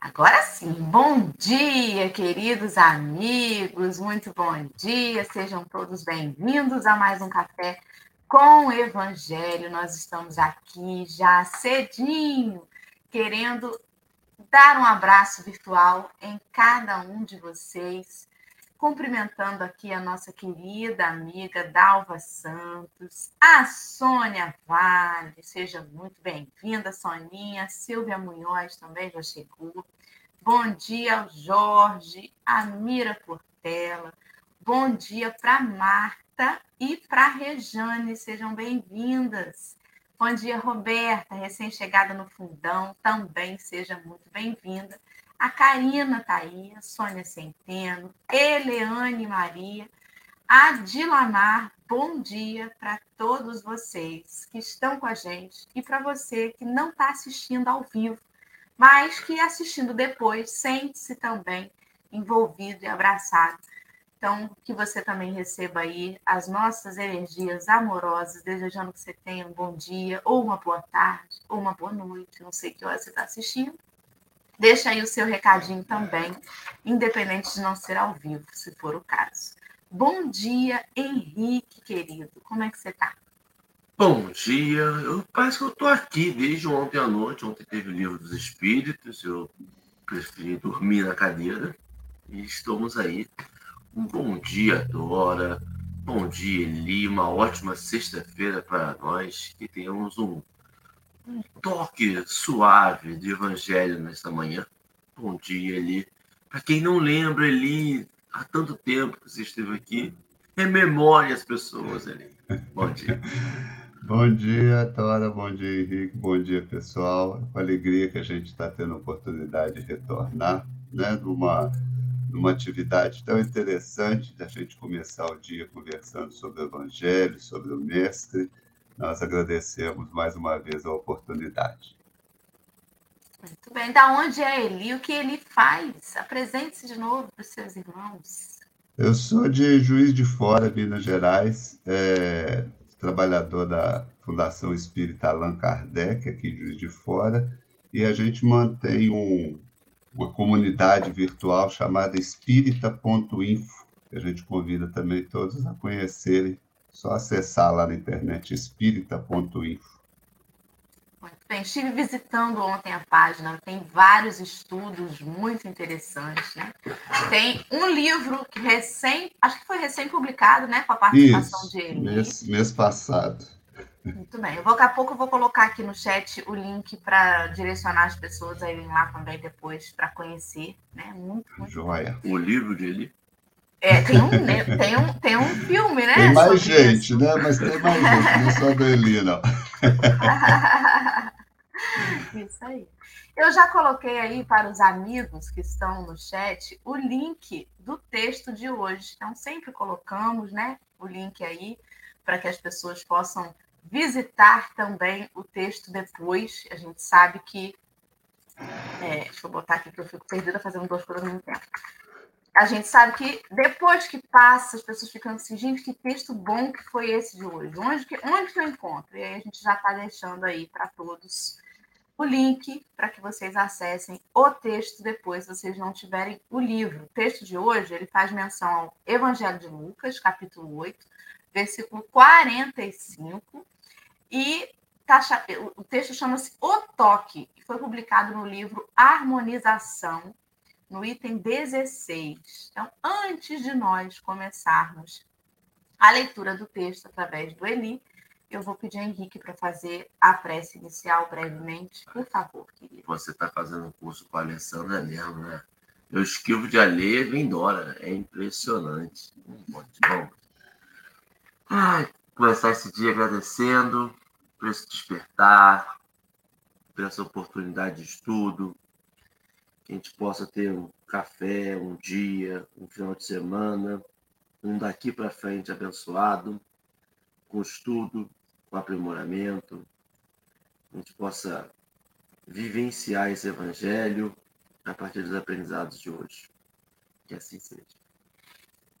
Agora sim, bom dia, queridos amigos, muito bom dia, sejam todos bem-vindos a mais um café com o Evangelho. Nós estamos aqui já cedinho, querendo dar um abraço virtual em cada um de vocês cumprimentando aqui a nossa querida amiga Dalva Santos, a Sônia Vale, seja muito bem-vinda, Soninha, Silvia Munhoz também já chegou. Bom dia ao Jorge, a Mira Portela, bom dia para Marta e para Rejane, sejam bem-vindas. Bom dia, Roberta, recém-chegada no fundão, também seja muito bem-vinda. A Karina aí, a Sônia Centeno, Eleane Maria, a Dilamar, bom dia para todos vocês que estão com a gente e para você que não está assistindo ao vivo, mas que assistindo depois sente-se também envolvido e abraçado. Então, que você também receba aí as nossas energias amorosas, desejando que você tenha um bom dia, ou uma boa tarde, ou uma boa noite, não sei que hora você está assistindo, Deixa aí o seu recadinho também, independente de não ser ao vivo, se for o caso. Bom dia, Henrique, querido. Como é que você está? Bom dia. Eu parece que eu estou aqui desde ontem à noite. Ontem teve o livro dos Espíritos. Eu preferi dormir na cadeira. E estamos aí. Um bom dia, Dora. Bom dia, Eli. Uma ótima sexta-feira para nós. Que tenhamos um um toque suave de evangelho nesta manhã. Bom dia, Eli. Para quem não lembra, Eli, há tanto tempo que você esteve aqui, rememore as pessoas, Eli. Bom dia. Bom dia, Tora. Bom dia, Henrique. Bom dia, pessoal. É com alegria que a gente está tendo a oportunidade de retornar, né, numa, numa atividade tão interessante da gente começar o dia conversando sobre o Evangelho, sobre o Mestre, nós agradecemos mais uma vez a oportunidade. Muito bem. Da onde é Eli? O que ele faz? Apresente-se de novo para os seus irmãos. Eu sou de Juiz de Fora, Minas Gerais, é, trabalhador da Fundação Espírita Allan Kardec, aqui de Juiz de Fora, e a gente mantém um, uma comunidade virtual chamada espírita.info, a gente convida também todos a conhecerem só acessar lá na internet espírita.info. Muito bem, estive visitando ontem a página, tem vários estudos muito interessantes, né? Tem um livro que recém, acho que foi recém-publicado, né? Com a participação Isso, de ele. Mês, mês passado. Muito bem. Eu vou, daqui a pouco eu vou colocar aqui no chat o link para direcionar as pessoas a irem lá também depois para conhecer, né? Muito, muito Joia. O livro dele é, tem um, né, tem, um, tem um filme, né? Tem mais gente, isso. né? Mas tem mais gente, não é só Eli, não. isso aí. Eu já coloquei aí para os amigos que estão no chat o link do texto de hoje. Então, sempre colocamos né, o link aí para que as pessoas possam visitar também o texto depois. A gente sabe que. É, deixa eu botar aqui que eu fico perdida fazendo duas coisas ao mesmo tempo a gente sabe que depois que passa, as pessoas ficam assim, gente, que texto bom que foi esse de hoje. Onde que, onde que eu encontro? E aí a gente já está deixando aí para todos o link para que vocês acessem o texto depois, se vocês não tiverem o livro. O texto de hoje, ele faz menção ao Evangelho de Lucas, capítulo 8, versículo 45, e tá, o texto chama-se O Toque, e foi publicado no livro Harmonização, no item 16. Então, antes de nós começarmos a leitura do texto através do Eli, eu vou pedir a Henrique para fazer a prece inicial brevemente, por favor, querido. Você está fazendo um curso com a Alessandra mesmo, né? Eu esquivo de alheia e vem Dora. É impressionante. Muito bom. Ai, começar esse dia agradecendo por esse despertar, por essa oportunidade de estudo, que a gente possa ter um café, um dia, um final de semana, um daqui para frente abençoado, com estudo, com aprimoramento, a gente possa vivenciar esse evangelho a partir dos aprendizados de hoje. Que assim seja.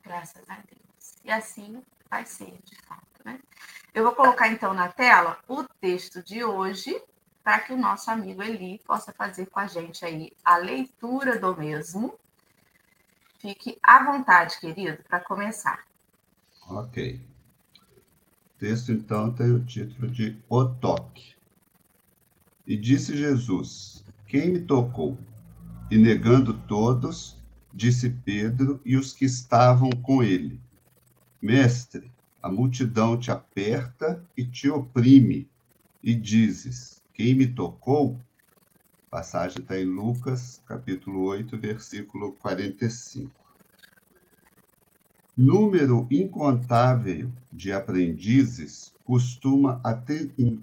Graças a Deus. E assim vai ser, de fato. Né? Eu vou colocar então na tela o texto de hoje, para que o nosso amigo Eli possa fazer com a gente aí a leitura do mesmo. Fique à vontade, querido, para começar. Ok. O texto, então, tem o título de O Toque. E disse Jesus: Quem me tocou? E negando todos, disse Pedro e os que estavam com ele: Mestre, a multidão te aperta e te oprime, e dizes: Quem me tocou? A passagem está em Lucas, capítulo 8, versículo 45. Número incontável de aprendizes costuma,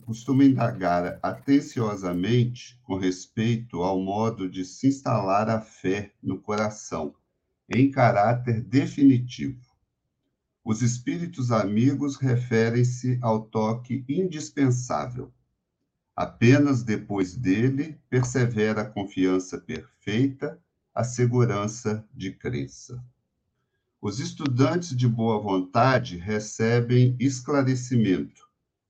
costuma indagar atenciosamente com respeito ao modo de se instalar a fé no coração, em caráter definitivo. Os espíritos amigos referem-se ao toque indispensável. Apenas depois dele persevera a confiança perfeita, a segurança de crença. Os estudantes de boa vontade recebem esclarecimento,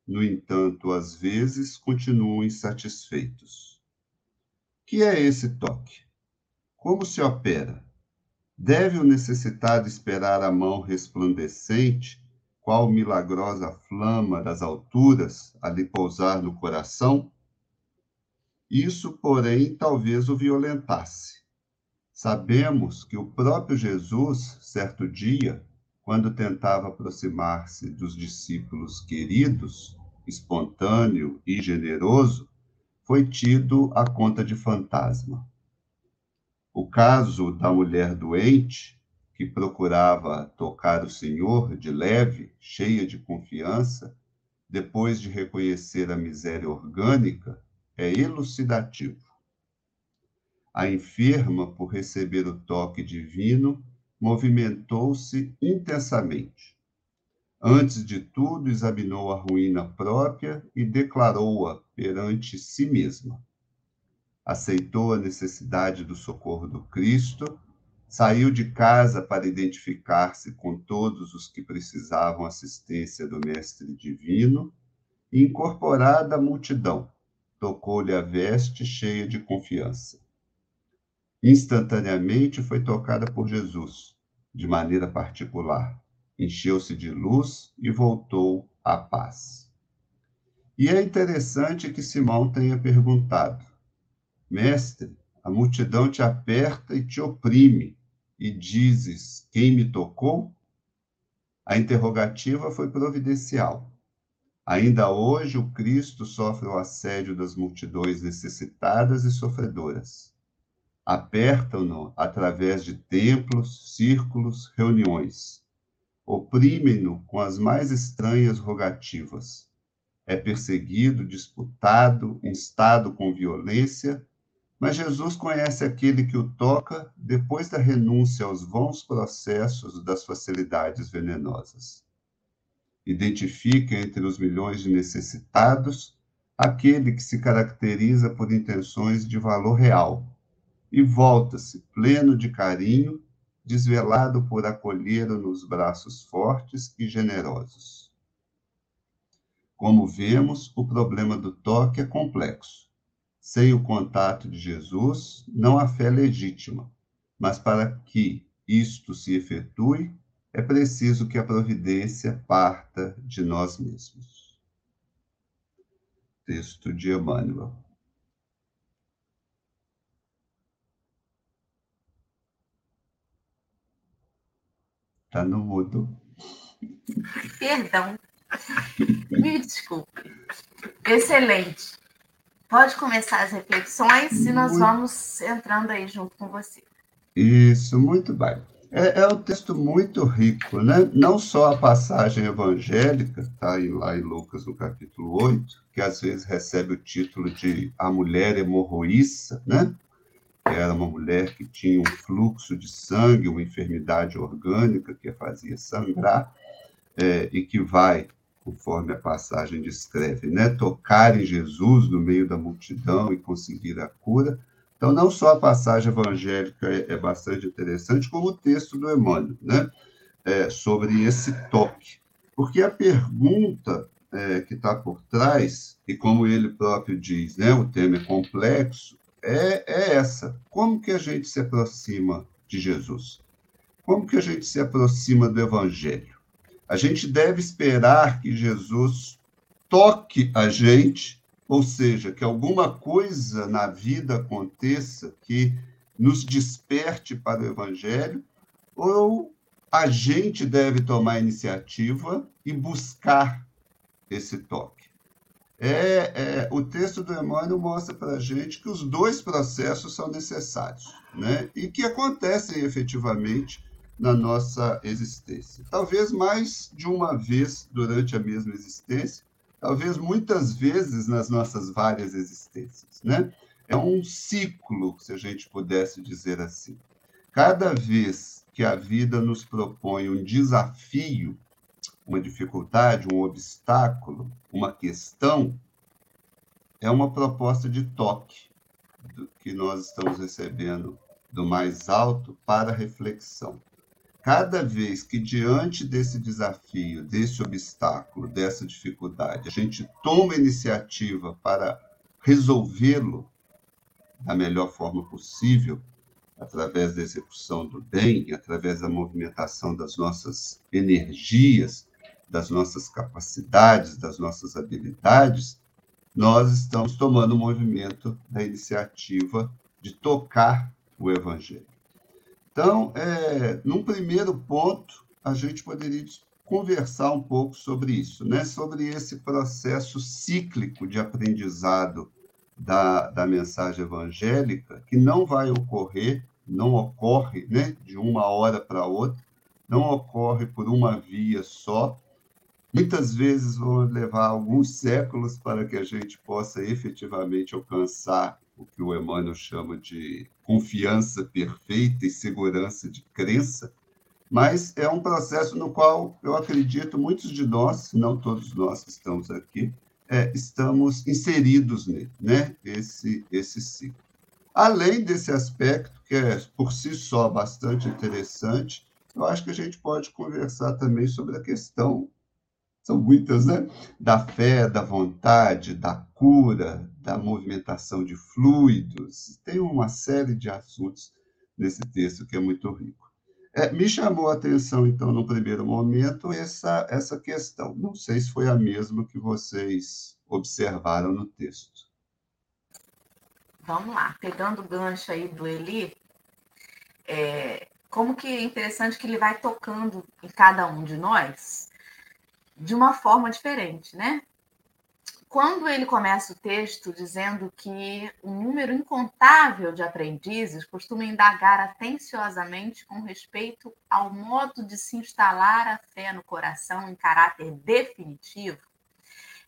no entanto, às vezes continuam insatisfeitos. Que é esse toque? Como se opera? Deve o necessitado esperar a mão resplandecente, qual milagrosa flama das alturas, a lhe pousar no coração? Isso, porém, talvez o violentasse. Sabemos que o próprio Jesus, certo dia, quando tentava aproximar-se dos discípulos queridos, espontâneo e generoso, foi tido a conta de fantasma. O caso da mulher doente, que procurava tocar o Senhor de leve, cheia de confiança, depois de reconhecer a miséria orgânica, é elucidativo. A enferma, por receber o toque divino, movimentou-se intensamente. Antes de tudo, examinou a ruína própria e declarou-a perante si mesma. Aceitou a necessidade do socorro do Cristo, saiu de casa para identificar-se com todos os que precisavam assistência do Mestre Divino e, incorporada à multidão, tocou-lhe a veste cheia de confiança instantaneamente foi tocada por Jesus, de maneira particular. Encheu-se de luz e voltou à paz. E é interessante que Simão tenha perguntado: Mestre, a multidão te aperta e te oprime, e dizes: Quem me tocou? A interrogativa foi providencial. Ainda hoje, o Cristo sofre o assédio das multidões necessitadas e sofredoras apertam-no através de templos, círculos, reuniões. Oprimem-no com as mais estranhas rogativas. É perseguido, disputado, instado com violência, mas Jesus conhece aquele que o toca depois da renúncia aos vãos processos das facilidades venenosas. Identifica entre os milhões de necessitados aquele que se caracteriza por intenções de valor real, e volta-se, pleno de carinho, desvelado por acolhê-lo nos braços fortes e generosos. Como vemos, o problema do toque é complexo. Sem o contato de Jesus, não há fé legítima, mas para que isto se efetue, é preciso que a providência parta de nós mesmos. Texto de Emmanuel. Tá no mudo. Perdão. Me desculpe. Excelente. Pode começar as reflexões e nós muito... vamos entrando aí junto com você. Isso, muito bem. É, é um texto muito rico, né? Não só a passagem evangélica, está lá em Lucas, no capítulo 8, que às vezes recebe o título de A Mulher Hemorroíça, né? Que era uma mulher que tinha um fluxo de sangue, uma enfermidade orgânica que a fazia sangrar, é, e que vai, conforme a passagem descreve, né? Tocar em Jesus no meio da multidão e conseguir a cura então, não só a passagem evangélica é, é bastante interessante, como o texto do Emmanuel, né? É, sobre esse toque. Porque a pergunta é, que está por trás, e como ele próprio diz, né, o tema é complexo, é, é essa. Como que a gente se aproxima de Jesus? Como que a gente se aproxima do Evangelho? A gente deve esperar que Jesus toque a gente ou seja, que alguma coisa na vida aconteça que nos desperte para o Evangelho, ou a gente deve tomar iniciativa e buscar esse toque. É, é, o texto do Emmanuel mostra para a gente que os dois processos são necessários, né? e que acontecem efetivamente na nossa existência. Talvez mais de uma vez durante a mesma existência, talvez muitas vezes nas nossas várias existências, né? É um ciclo, se a gente pudesse dizer assim. Cada vez que a vida nos propõe um desafio, uma dificuldade, um obstáculo, uma questão, é uma proposta de toque que nós estamos recebendo do mais alto para reflexão. Cada vez que, diante desse desafio, desse obstáculo, dessa dificuldade, a gente toma iniciativa para resolvê-lo da melhor forma possível, através da execução do bem, através da movimentação das nossas energias, das nossas capacidades, das nossas habilidades, nós estamos tomando o movimento da iniciativa de tocar o Evangelho. Então, é, num primeiro ponto, a gente poderia conversar um pouco sobre isso, né? sobre esse processo cíclico de aprendizado da, da mensagem evangélica, que não vai ocorrer, não ocorre né? de uma hora para outra, não ocorre por uma via só. Muitas vezes vão levar alguns séculos para que a gente possa efetivamente alcançar o que o Emmanuel chama de confiança perfeita e segurança de crença, mas é um processo no qual eu acredito muitos de nós, não todos nós que estamos aqui, é, estamos inseridos nele, né? Esse esse ciclo. Além desse aspecto que é por si só bastante interessante, eu acho que a gente pode conversar também sobre a questão são muitas, né? Da fé, da vontade, da cura, da movimentação de fluidos. Tem uma série de assuntos nesse texto que é muito rico. É, me chamou a atenção, então, no primeiro momento, essa, essa questão. Não sei se foi a mesma que vocês observaram no texto. Vamos lá, pegando o gancho aí do Eli, é, como que é interessante que ele vai tocando em cada um de nós, de uma forma diferente, né? Quando ele começa o texto dizendo que um número incontável de aprendizes costuma indagar atenciosamente com respeito ao modo de se instalar a fé no coração em caráter definitivo,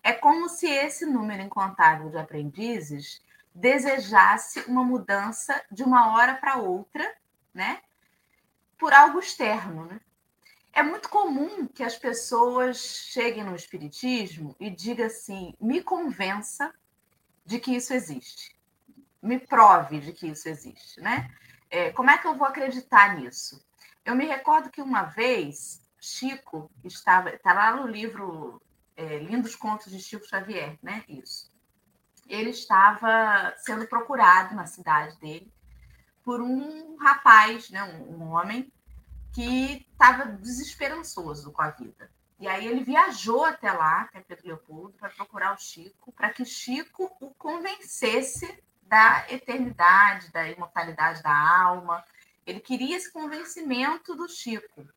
é como se esse número incontável de aprendizes desejasse uma mudança de uma hora para outra, né? Por algo externo, né? É muito comum que as pessoas cheguem no espiritismo e digam assim: me convença de que isso existe, me prove de que isso existe, né? É, como é que eu vou acreditar nisso? Eu me recordo que uma vez Chico estava, está lá no livro é, Lindos Contos de Chico Xavier, né? Isso. Ele estava sendo procurado na cidade dele por um rapaz, né? um, um homem que estava desesperançoso com a vida. E aí ele viajou até lá, até Pedro Leopoldo, para procurar o Chico, para que Chico o convencesse da eternidade, da imortalidade da alma. Ele queria esse convencimento do Chico.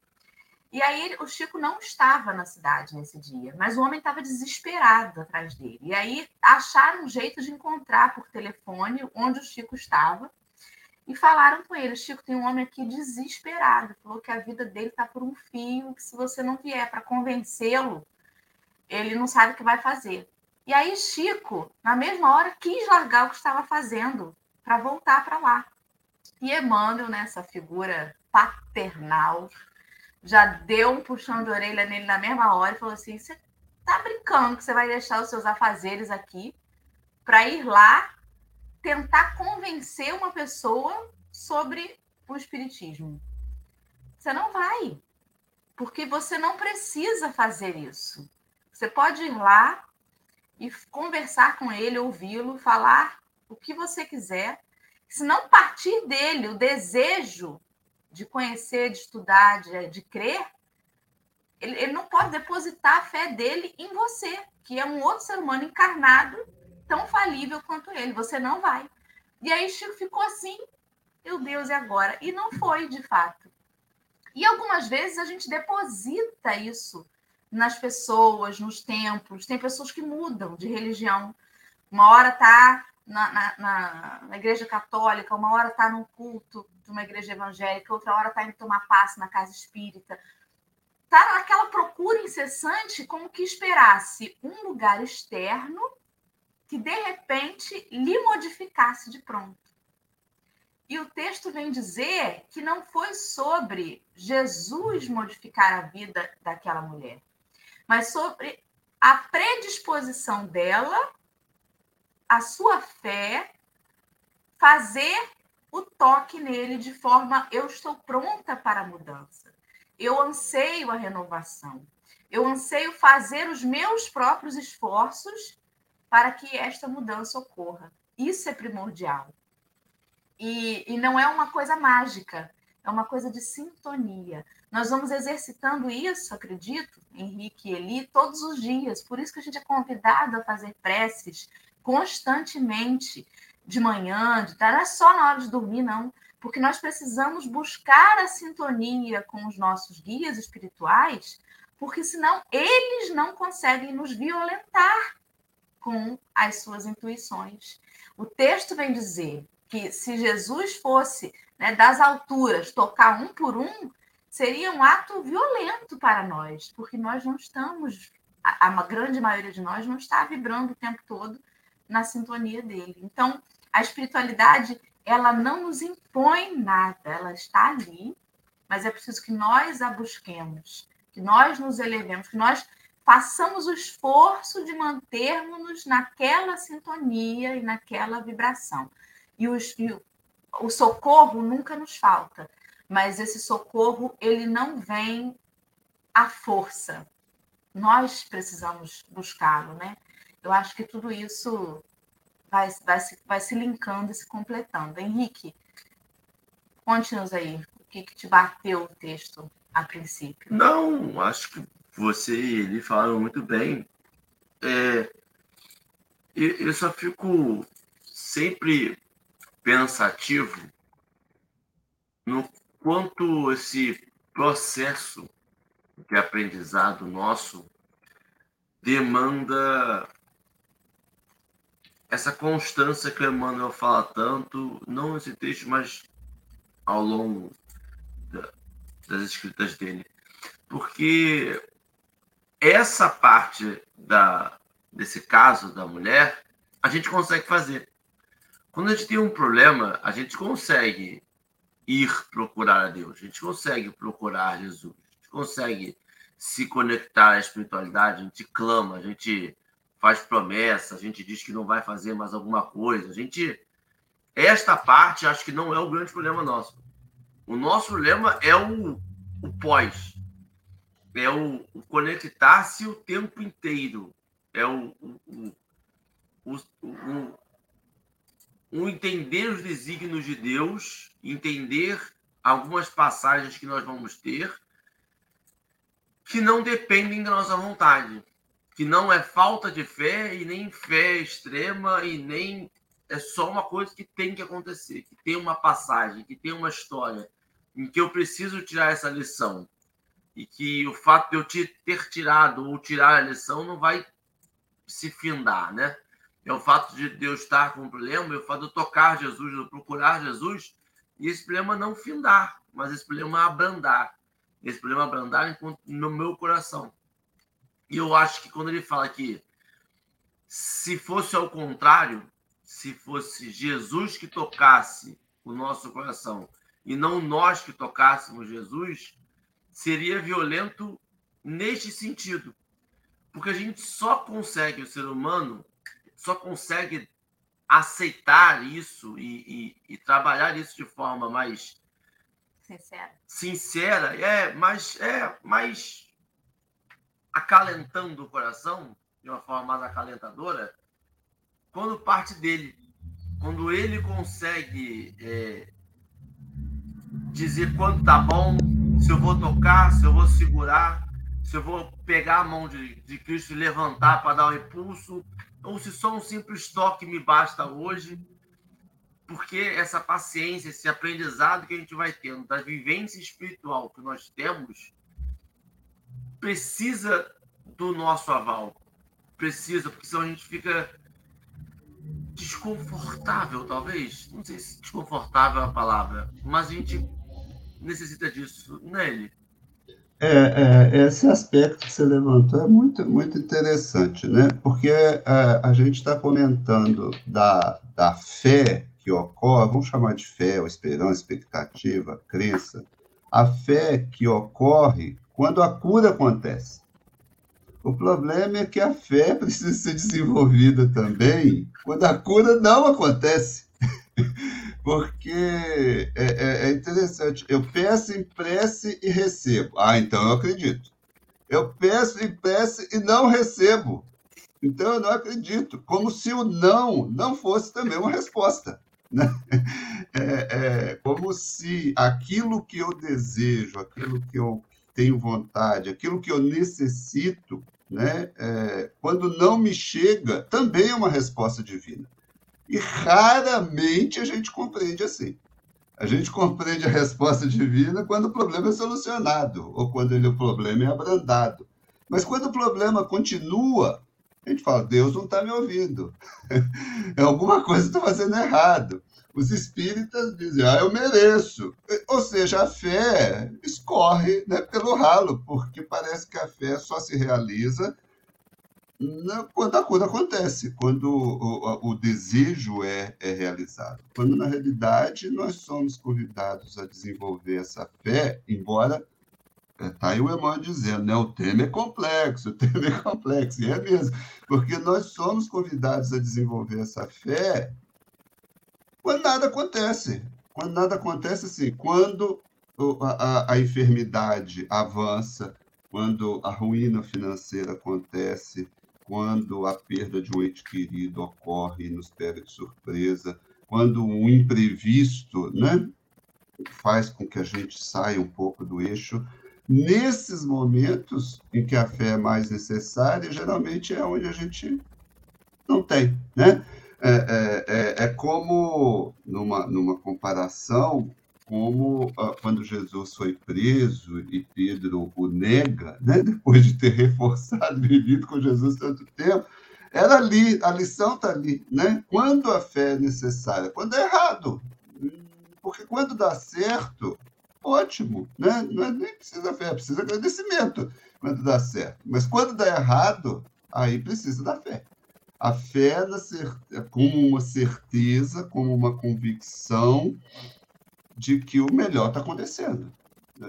E aí o Chico não estava na cidade nesse dia, mas o homem estava desesperado atrás dele. E aí acharam um jeito de encontrar por telefone onde o Chico estava e falaram com ele: Chico, tem um homem aqui desesperado, falou que a vida dele está por um fio, que se você não vier para convencê-lo, ele não sabe o que vai fazer. E aí, Chico, na mesma hora, quis largar o que estava fazendo para voltar para lá. E Emmanuel, nessa né, figura paternal, já deu um puxão de orelha nele na mesma hora e falou assim: Você tá brincando que você vai deixar os seus afazeres aqui para ir lá tentar convencer uma pessoa sobre o espiritismo? Você não vai, porque você não precisa fazer isso. Você pode ir lá e conversar com ele, ouvi-lo, falar o que você quiser. Se não partir dele o desejo de conhecer, de estudar, de, de crer, ele, ele não pode depositar a fé dele em você, que é um outro ser humano encarnado, tão falível quanto ele. Você não vai. E aí Chico ficou assim, meu Deus, e agora? E não foi, de fato. E algumas vezes a gente deposita isso nas pessoas, nos templos. Tem pessoas que mudam de religião. Uma hora está na, na, na, igreja católica, uma hora está num culto de uma igreja evangélica, outra hora está indo tomar passe na casa espírita. Está naquela procura incessante, como que esperasse um lugar externo que de repente lhe modificasse de pronto. E o texto vem dizer que não foi sobre Jesus modificar a vida daquela mulher, mas sobre a predisposição dela a sua fé, fazer o toque nele de forma eu estou pronta para a mudança. Eu anseio a renovação. Eu anseio fazer os meus próprios esforços para que esta mudança ocorra. Isso é primordial. E, e não é uma coisa mágica, é uma coisa de sintonia. Nós vamos exercitando isso, acredito, Henrique e Eli, todos os dias. Por isso que a gente é convidado a fazer preces constantemente, de manhã, de tarde, não é só na hora de dormir, não, porque nós precisamos buscar a sintonia com os nossos guias espirituais, porque senão eles não conseguem nos violentar com as suas intuições. O texto vem dizer que se Jesus fosse né, das alturas tocar um por um, seria um ato violento para nós, porque nós não estamos, a, a grande maioria de nós não está vibrando o tempo todo na sintonia dele. Então, a espiritualidade, ela não nos impõe nada, ela está ali, mas é preciso que nós a busquemos, que nós nos elevemos, que nós façamos o esforço de mantermos-nos naquela sintonia e naquela vibração. E, os, e o, socorro nunca nos falta, mas esse socorro ele não vem à força. Nós precisamos buscá-lo, né? Eu acho que tudo isso vai, vai, se, vai se linkando e se completando. Henrique, conte-nos aí o que, que te bateu o texto a princípio. Não, acho que você e ele falaram muito bem. É, eu só fico sempre pensativo no quanto esse processo de aprendizado nosso demanda essa constância que o Emmanuel fala tanto, não nesse texto, mas ao longo da, das escritas dele. Porque essa parte da, desse caso da mulher, a gente consegue fazer. Quando a gente tem um problema, a gente consegue ir procurar a Deus, a gente consegue procurar Jesus, a gente consegue se conectar à espiritualidade, a gente clama, a gente faz promessa, a gente diz que não vai fazer mais alguma coisa. A gente esta parte acho que não é o grande problema nosso. O nosso problema é o, o pós. É o, o conectar-se o tempo inteiro. É o, o, o, o, entender os desígnios de Deus, entender algumas passagens que nós vamos ter que não dependem da nossa vontade que não é falta de fé e nem fé extrema e nem é só uma coisa que tem que acontecer, que tem uma passagem, que tem uma história em que eu preciso tirar essa lição e que o fato de eu ter tirado ou tirar a lição não vai se findar, né? É o fato de Deus estar com um problema, é o fato de eu tocar Jesus, de eu procurar Jesus, e esse problema não findar, mas esse problema abrandar. Esse problema abrandar no meu coração. E eu acho que quando ele fala que se fosse ao contrário, se fosse Jesus que tocasse o nosso coração e não nós que tocássemos Jesus, seria violento neste sentido. Porque a gente só consegue, o ser humano, só consegue aceitar isso e, e, e trabalhar isso de forma mais sincera, sincera é, mais, é, mais acalentando o coração, de uma forma mais acalentadora, quando parte dele. Quando ele consegue é, dizer quando tá bom, se eu vou tocar, se eu vou segurar, se eu vou pegar a mão de, de Cristo e levantar para dar um impulso, ou se só um simples toque me basta hoje, porque essa paciência, esse aprendizado que a gente vai tendo, da vivência espiritual que nós temos, precisa do nosso aval. Precisa, porque senão a gente fica desconfortável, talvez. Não sei se desconfortável é a palavra, mas a gente necessita disso nele. É, é, esse aspecto que você levantou é muito, muito interessante, né? Porque é, a gente está comentando da, da fé que ocorre, vamos chamar de fé, ou esperança, expectativa, crença, a fé que ocorre quando a cura acontece. O problema é que a fé precisa ser desenvolvida também quando a cura não acontece. Porque é, é, é, interessante. Eu peço em prece e recebo. Ah, então eu acredito. Eu peço em prece e não recebo. Então eu não acredito. Como se o não não fosse também uma resposta. Né? É, é como se aquilo que eu desejo, aquilo que eu tenho vontade, aquilo que eu necessito, né, é, quando não me chega, também é uma resposta divina. E raramente a gente compreende assim. A gente compreende a resposta divina quando o problema é solucionado, ou quando ele, o problema é abrandado. Mas quando o problema continua, a gente fala, Deus não está me ouvindo. é alguma coisa estou fazendo errado. Os espíritas dizem, ah, eu mereço. Ou seja, a fé escorre né, pelo ralo, porque parece que a fé só se realiza quando a cura acontece, quando o, o, desejo é, é realizado. Quando, na realidade, nós somos convidados a desenvolver essa fé, embora Está é, aí o Emmanuel dizendo, né? o tema é complexo, o tema é complexo, e é mesmo, porque nós somos convidados a desenvolver essa fé quando nada acontece. Quando nada acontece, assim, quando a, a, a enfermidade avança, quando a ruína financeira acontece, quando a perda de um ente querido ocorre e nos pega de surpresa, quando um imprevisto né, faz com que a gente saia um pouco do eixo. Nesses momentos em que a fé é mais necessária, geralmente é onde a gente não tem. Né? É, é, é, é como, numa, numa comparação, como uh, quando Jesus foi preso e Pedro o nega, né, depois de ter reforçado, vivido com Jesus tanto tempo, era ali, a lição está ali, né? Quando a fé é necessária, quando é errado. Porque quando dá certo, ótimo, né? Não é, nem precisa fé, precisa agradecimento quando dá certo. Mas quando dá errado, aí precisa da fé. A fé é como uma certeza, como uma convicção de que o melhor está acontecendo.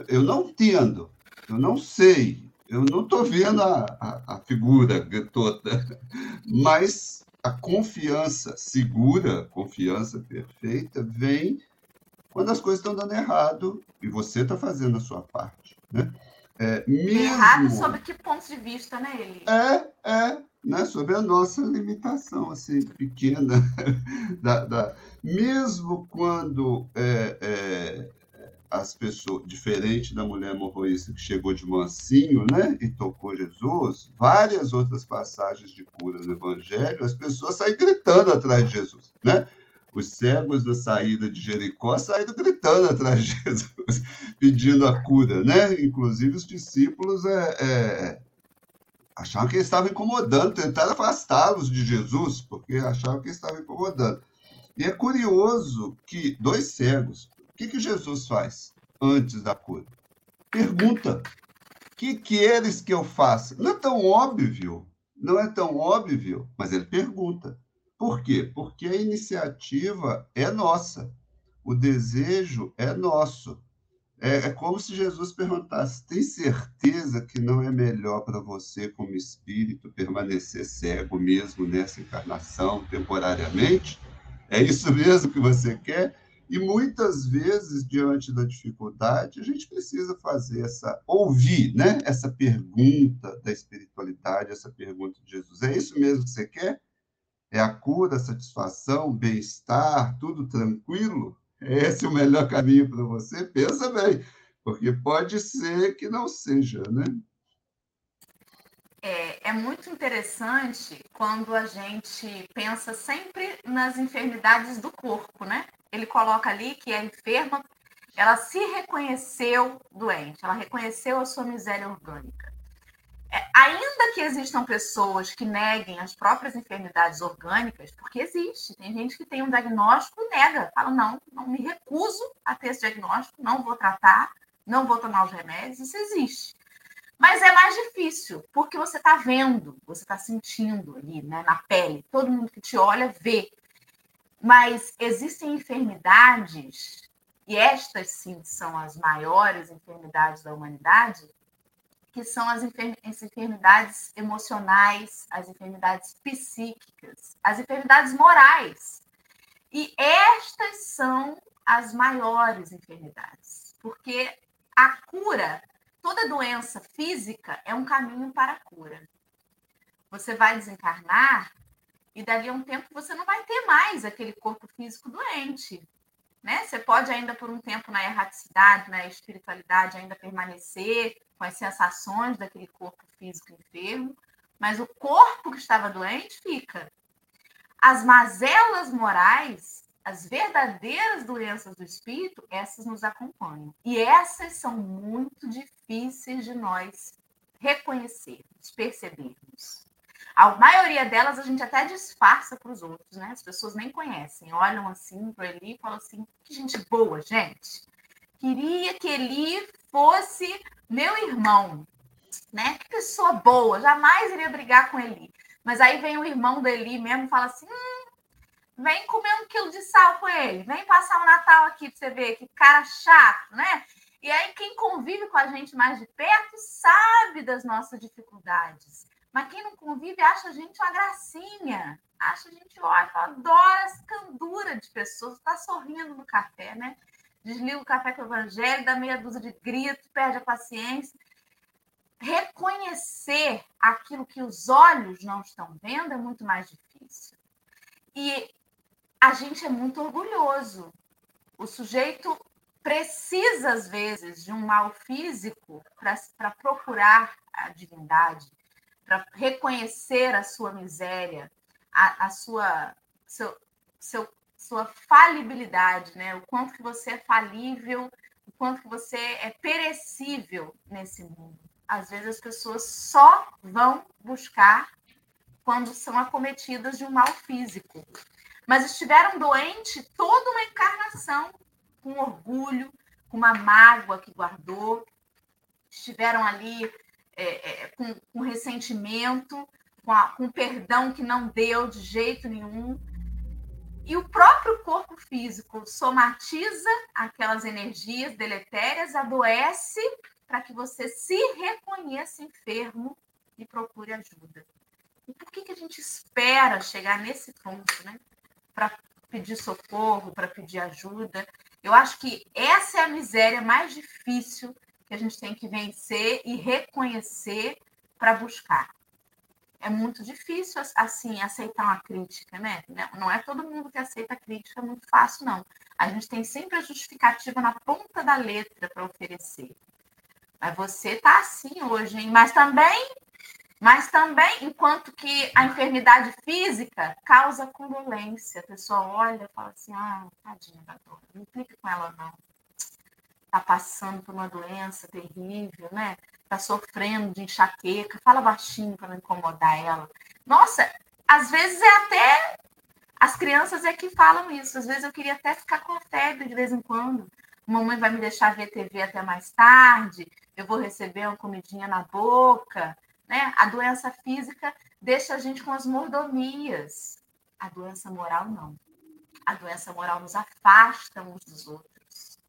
Eu não entendo, eu não sei, eu não estou vendo a, a, a, figura toda, mas a confiança segura, confiança perfeita, vem quando as coisas estão dando errado e você está fazendo a sua parte. Né? É, mesmo... Errado sobre que ponto de vista, né, Eli? É, é, né, sobre a nossa limitação assim, pequena da, da mesmo quando é, é, as pessoas, diferente da mulher morroísta que chegou de mansinho, né, e tocou Jesus, várias outras passagens de cura no Evangelho, as pessoas saem gritando atrás de Jesus, né? Os cegos da saída de Jericó saíram gritando atrás de Jesus, pedindo a cura, né? Inclusive os discípulos é, é achavam que ele estava incomodando, tentaram afastá-los de Jesus, porque achavam que ele estava incomodando. E é curioso que dois cegos, que, que Jesus faz antes da cura? Pergunta: O que queres que eu faça? Não é tão óbvio, não é tão óbvio, mas ele pergunta. Por quê? Porque a iniciativa é nossa, o desejo é nosso. É, é como se Jesus perguntasse: tem certeza que não é melhor para você, como espírito, permanecer cego mesmo nessa encarnação, temporariamente? É isso mesmo que você quer? E muitas vezes, diante da dificuldade, a gente precisa fazer essa, ouvir, né? Essa pergunta da espiritualidade, essa pergunta de Jesus. É isso mesmo que você quer? É a cura, a satisfação, bem-estar, tudo tranquilo? Esse é o melhor caminho para você? Pensa bem, porque pode ser que não seja, né? É, é, muito interessante quando a gente pensa sempre nas enfermidades do corpo, né? Ele coloca ali que a enferma, ela se reconheceu doente, ela reconheceu a sua miséria orgânica. É, ainda que existam pessoas que neguem as próprias enfermidades orgânicas, porque existe, tem gente que tem um diagnóstico e nega, fala, não, não me recuso a ter esse diagnóstico, não vou tratar, não vou tomar os remédios, isso existe. Mas é mais difícil, porque você está vendo, você está sentindo ali, né, na pele, todo mundo que te olha vê. Mas existem enfermidades, e estas sim são as maiores enfermidades da humanidade, que são as, enfermidades emocionais, as enfermidades psíquicas, as enfermidades morais. E estas são as maiores enfermidades, porque a cura, toda doença física é um caminho para a cura. Você vai desencarnar e dali a um tempo você não vai ter mais aquele corpo físico doente. Né? Você pode ainda por um tempo na erraticidade, na espiritualidade ainda permanecer, com as sensações daquele corpo físico enfermo, mas o corpo que estava doente fica. As mazelas morais, as verdadeiras doenças do espírito, essas nos acompanham. E essas são muito difíceis de nós reconhecermos, percebermos. A maioria delas a gente até disfarça para os outros, né? As pessoas nem conhecem, olham assim para ele e falam assim: que gente boa, gente. Queria que ele fosse meu irmão, né? Que pessoa boa, jamais iria brigar com ele. Mas aí vem o irmão dele mesmo e fala assim: hum, vem comer um quilo de sal com ele, vem passar o um Natal aqui para você ver que cara chato, né? E aí, quem convive com a gente mais de perto sabe das nossas dificuldades. Mas quem não convive acha a gente uma gracinha. Acha a gente, ó, adora essa candura de pessoas. Está sorrindo no café, né? Desliga o café com o evangelho, dá meia dúzia de gritos, perde a paciência. Reconhecer aquilo que os olhos não estão vendo é muito mais difícil. E a gente é muito orgulhoso. O sujeito precisa, às vezes, de um mal físico para procurar a divindade, para reconhecer a sua miséria, a, a sua, seu, seu sua falibilidade, né? O quanto que você é falível, o quanto que você é perecível nesse mundo. Às vezes as pessoas só vão buscar quando são acometidas de um mal físico. Mas estiveram doentes toda uma encarnação, com orgulho, com uma mágoa que guardou, estiveram ali é, é, com, com ressentimento, com, a, com perdão que não deu de jeito nenhum, e o próprio corpo físico somatiza aquelas energias deletérias, adoece para que você se reconheça enfermo e procure ajuda. E por que, que a gente espera chegar nesse ponto, né? Para pedir socorro, para pedir ajuda? Eu acho que essa é a miséria mais difícil que a gente tem que vencer e reconhecer para buscar é muito difícil assim aceitar uma crítica, né? Não é todo mundo que aceita crítica muito fácil, não. A gente tem sempre a justificativa na ponta da letra para oferecer. Mas você tá assim hoje, hein? Mas também, mas também, enquanto que a enfermidade física causa condolência, a pessoa olha e fala assim, ah, tadinha da dor, não fique com ela não. Tá passando por uma doença terrível, né? Está sofrendo de enxaqueca, fala baixinho para não incomodar ela. Nossa, às vezes é até as crianças é que falam isso. Às vezes eu queria até ficar com a febre de vez em quando, mamãe vai me deixar ver TV até mais tarde, eu vou receber uma comidinha na boca, né? A doença física deixa a gente com as mordomias. A doença moral não. A doença moral nos afasta uns dos outros.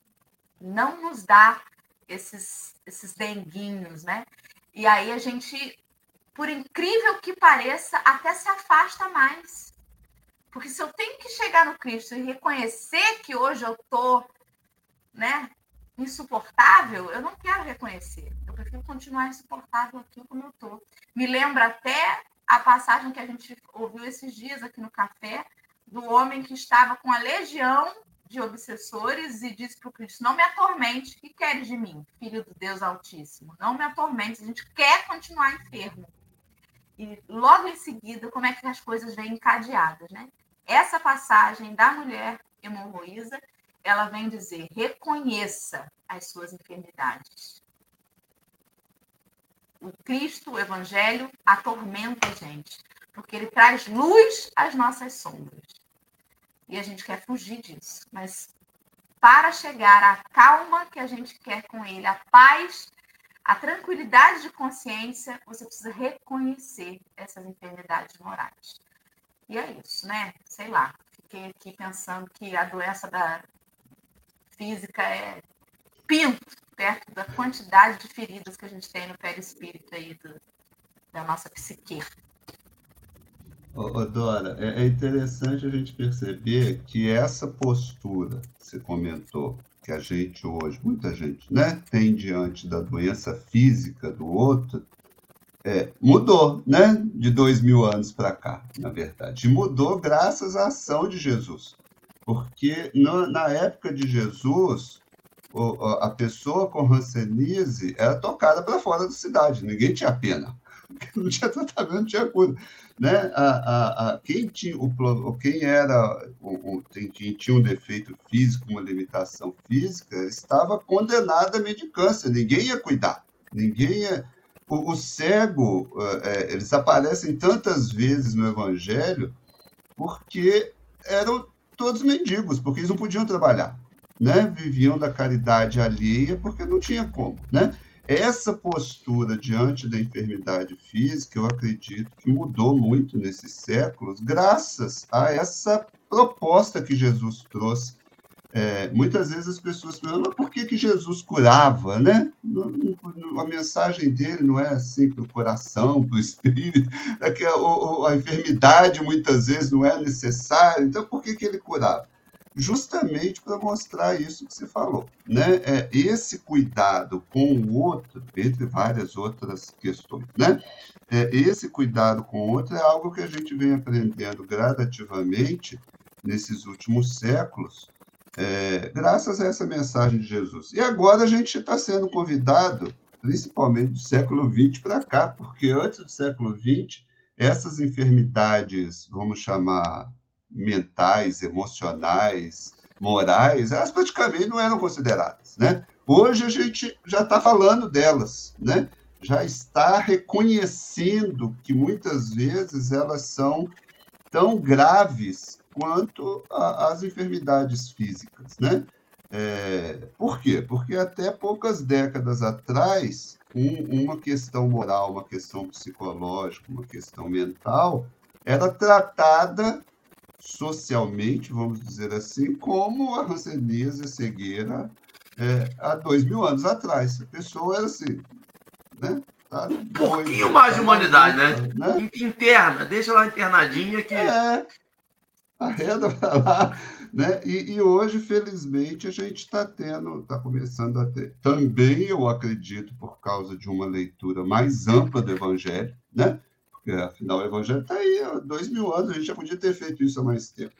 Não nos dá esses esses denguinhos, né? E aí a gente, por incrível que pareça, até se afasta mais. Porque se eu tenho que chegar no Cristo e reconhecer que hoje eu tô, né, insuportável, eu não quero reconhecer. Eu prefiro continuar insuportável aqui como eu estou. Me lembra até a passagem que a gente ouviu esses dias aqui no café, do homem que estava com a legião de obsessores e disse para o Cristo: Não me atormente, que queres de mim, filho do Deus Altíssimo? Não me atormente, a gente quer continuar enfermo. E logo em seguida, como é que as coisas vêm encadeadas, né? Essa passagem da mulher hemorroísa ela vem dizer: reconheça as suas enfermidades. O Cristo, o Evangelho, atormenta a gente, porque ele traz luz às nossas sombras. E a gente quer fugir disso. Mas para chegar à calma que a gente quer com ele, a paz, a tranquilidade de consciência, você precisa reconhecer essas enfermidades morais. E é isso, né? Sei lá. Fiquei aqui pensando que a doença da, física é pinto perto da quantidade de feridas que a gente tem no perispírito aí do, da nossa psique. Dora, é, é interessante a gente perceber que essa postura que você comentou, que a gente hoje, muita gente, né, tem diante da doença física do outro, é, mudou, né, de dois mil anos para cá, na verdade. Mudou graças à ação de Jesus. Porque na época de Jesus, o, a pessoa com hanseníase era tocada para fora da cidade, ninguém tinha pena, não tinha tratamento, não tinha cura. Né? A, a, a, quem, tinha o, quem era o, o, quem tinha um defeito físico, uma limitação física, estava condenado a medicância, ninguém ia cuidar, ninguém ia. O, o cego, é, eles aparecem tantas vezes no Evangelho porque eram todos mendigos, porque eles não podiam trabalhar, né? Viviam da caridade alheia porque não tinha como, né? Essa postura diante da enfermidade física, eu acredito que mudou muito nesses séculos, graças a essa proposta que Jesus trouxe é, muitas vezes as pessoas perguntam, por que, que Jesus curava, né? A mensagem dele não é assim para o coração, para o espírito, é que a, a, enfermidade muitas vezes não é necessária, então por que, que ele curava? Justamente para mostrar isso que você falou, né? É, esse cuidado com o outro, entre várias outras questões, né? É, esse cuidado com o outro é algo que a gente vem aprendendo gradativamente nesses últimos séculos, é, graças a essa mensagem de Jesus. E agora a gente está sendo convidado, principalmente do século XX para cá, porque antes do século XX, essas enfermidades, vamos chamar mentais, emocionais, morais, elas praticamente não eram consideradas, né? Hoje a gente já está falando delas, né? Já está reconhecendo que muitas vezes elas são tão graves quanto às enfermidades físicas, né? É, por quê? Porque até poucas décadas atrás, um, uma questão moral, uma questão psicológica, uma questão mental, era tratada socialmente, vamos dizer assim, como a ranceníase, a cegueira, é, há dois mil anos atrás. A pessoa era assim, né? Tá um pouquinho mais de humanidade, né? né? Interna, deixa lá internadinha que. É, arreda para lá. Né? E, e, hoje, felizmente, a gente está tendo, está começando a ter. Também, eu acredito, por causa de uma leitura mais ampla do Evangelho, né? Porque afinal o Evangelho está aí há dois mil anos, a gente já podia ter feito isso há mais tempo.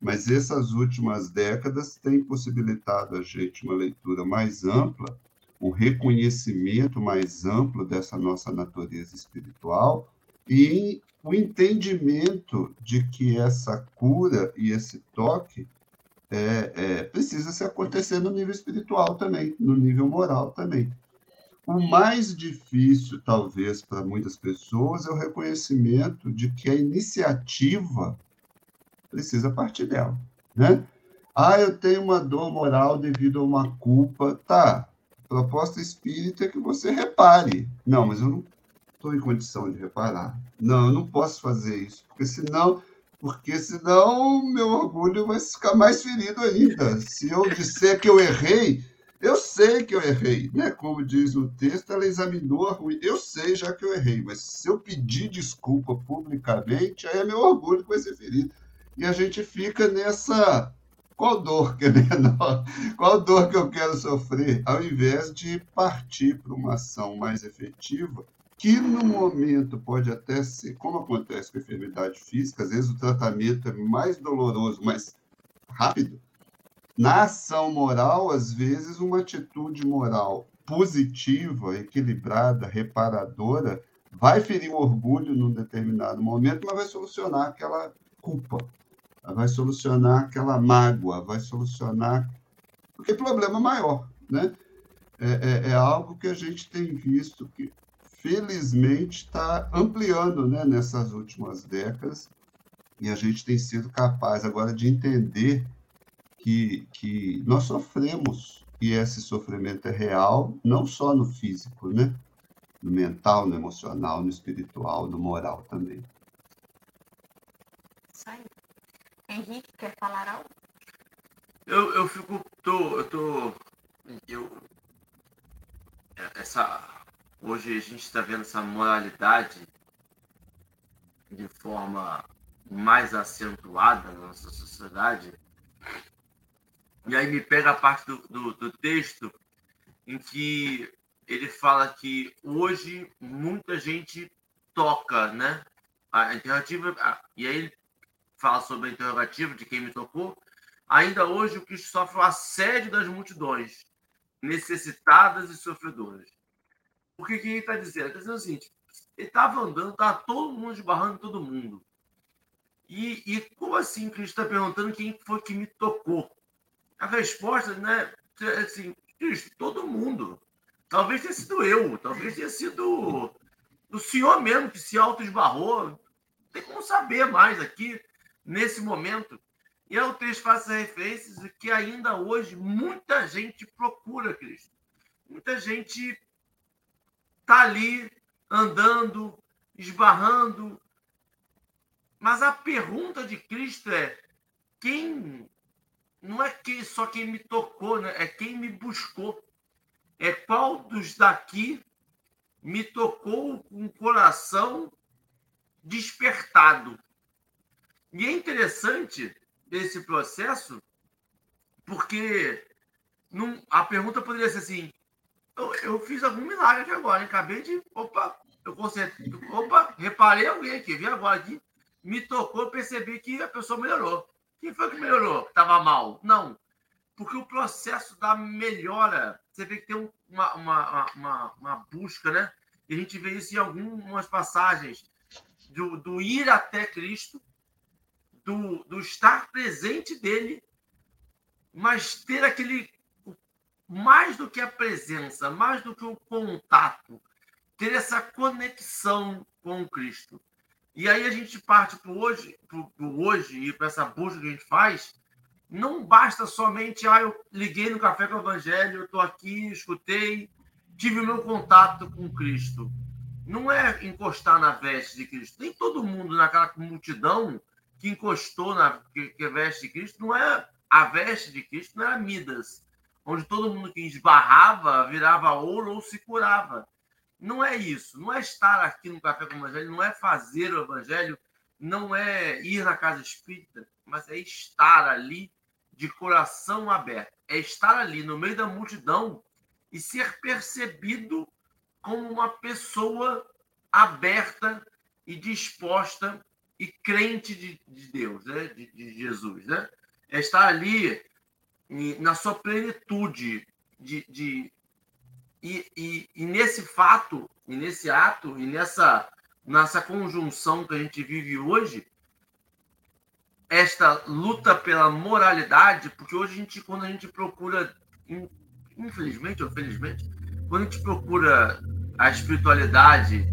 Mas essas últimas décadas têm possibilitado a gente uma leitura mais ampla, um reconhecimento mais amplo dessa nossa natureza espiritual e o entendimento de que essa cura e esse toque é, é, precisa se acontecer no nível espiritual também, no nível moral também. O mais difícil, talvez, para muitas pessoas é o reconhecimento de que a iniciativa precisa partir dela, né? Ah, eu tenho uma dor moral devido a uma culpa. Tá, proposta espírita é que você repare. Não, mas eu não estou em condição de reparar. Não, eu não posso fazer isso, porque senão, porque senão meu orgulho vai ficar mais ferido ainda. Se eu disser que eu errei, eu sei que eu errei, né? Como diz o texto, ela examinou a ruim. Eu sei já que eu errei, mas se eu pedir desculpa publicamente, aí é meu orgulho vai ser ferido. E a gente fica nessa qual dor que é menor? Qual dor que eu quero sofrer? Ao invés de partir para uma ação mais efetiva, que no momento pode até ser, como acontece com a enfermidade física, às vezes o tratamento é mais doloroso, mais rápido. Na ação moral, às vezes, uma atitude moral positiva, equilibrada, reparadora, vai ferir o orgulho num determinado momento, mas vai solucionar aquela culpa, vai solucionar aquela mágoa, vai solucionar porque problema maior, né? É, é, é, algo que a gente tem visto que felizmente está ampliando, né, nessas últimas décadas e a gente tem sido capaz agora de entender que, que nós sofremos e esse sofrimento é real, não só no físico, né? No mental, no emocional, no espiritual, no moral também. Isso aí. Henrique, quer falar algo? Eu, eu fico. Tô, eu tô. Eu. Essa. Hoje a gente está vendo essa moralidade de forma mais acentuada na nossa sociedade. E aí me pega a parte do, do, do texto em que ele fala que hoje muita gente toca, né? A interrogativa, e aí ele fala sobre a interrogativa de quem me tocou, ainda hoje o que sofre o assédio das multidões, necessitadas e sofredoras. O que, que ele está dizendo? Ele está dizendo o seguinte: ele estava andando, estava todo mundo esbarrando todo mundo. E, e como assim que está perguntando quem foi que me tocou? A resposta, né? É assim, todo mundo. Talvez tenha sido eu, talvez tenha sido o senhor mesmo que se auto-esbarrou. Tem como saber mais aqui nesse momento. E aí o texto faz referências que ainda hoje muita gente procura Cristo. Muita gente está ali andando, esbarrando. Mas a pergunta de Cristo é: quem. Não é quem, só quem me tocou, né? é quem me buscou. É qual dos daqui me tocou com o coração despertado. E é interessante esse processo, porque não, a pergunta poderia ser assim: eu, eu, fiz algum milagre aqui agora, hein? acabei de. Opa, eu consertei. Opa, reparei alguém aqui, vi agora aqui, me tocou, percebi que a pessoa melhorou. Quem foi que melhorou? Estava mal? Não. Porque o processo da melhora, você vê que tem uma, uma, uma, uma busca, né? E a gente vê isso em algumas passagens do, do ir até Cristo, do, do estar presente dele, mas ter aquele mais do que a presença, mais do que o contato, ter essa conexão com Cristo. E aí a gente parte para hoje, hoje e para essa busca que a gente faz, não basta somente, ah, eu liguei no café com o Evangelho, eu estou aqui, escutei, tive o meu contato com Cristo. Não é encostar na veste de Cristo. Nem todo mundo naquela multidão que encostou na que, que veste de Cristo, não é a veste de Cristo, não era Midas, onde todo mundo que esbarrava virava ouro ou se curava. Não é isso, não é estar aqui no Café com o Evangelho, não é fazer o Evangelho, não é ir na casa espírita, mas é estar ali de coração aberto, é estar ali no meio da multidão e ser percebido como uma pessoa aberta e disposta e crente de, de Deus, né? de, de, Jesus. Né? É estar ali na sua plenitude de, de e, e, e, nesse fato, e nesse ato, e nessa, nessa conjunção que a gente vive hoje, esta luta pela moralidade, porque hoje a gente, quando a gente procura, infelizmente ou felizmente, quando a gente procura a espiritualidade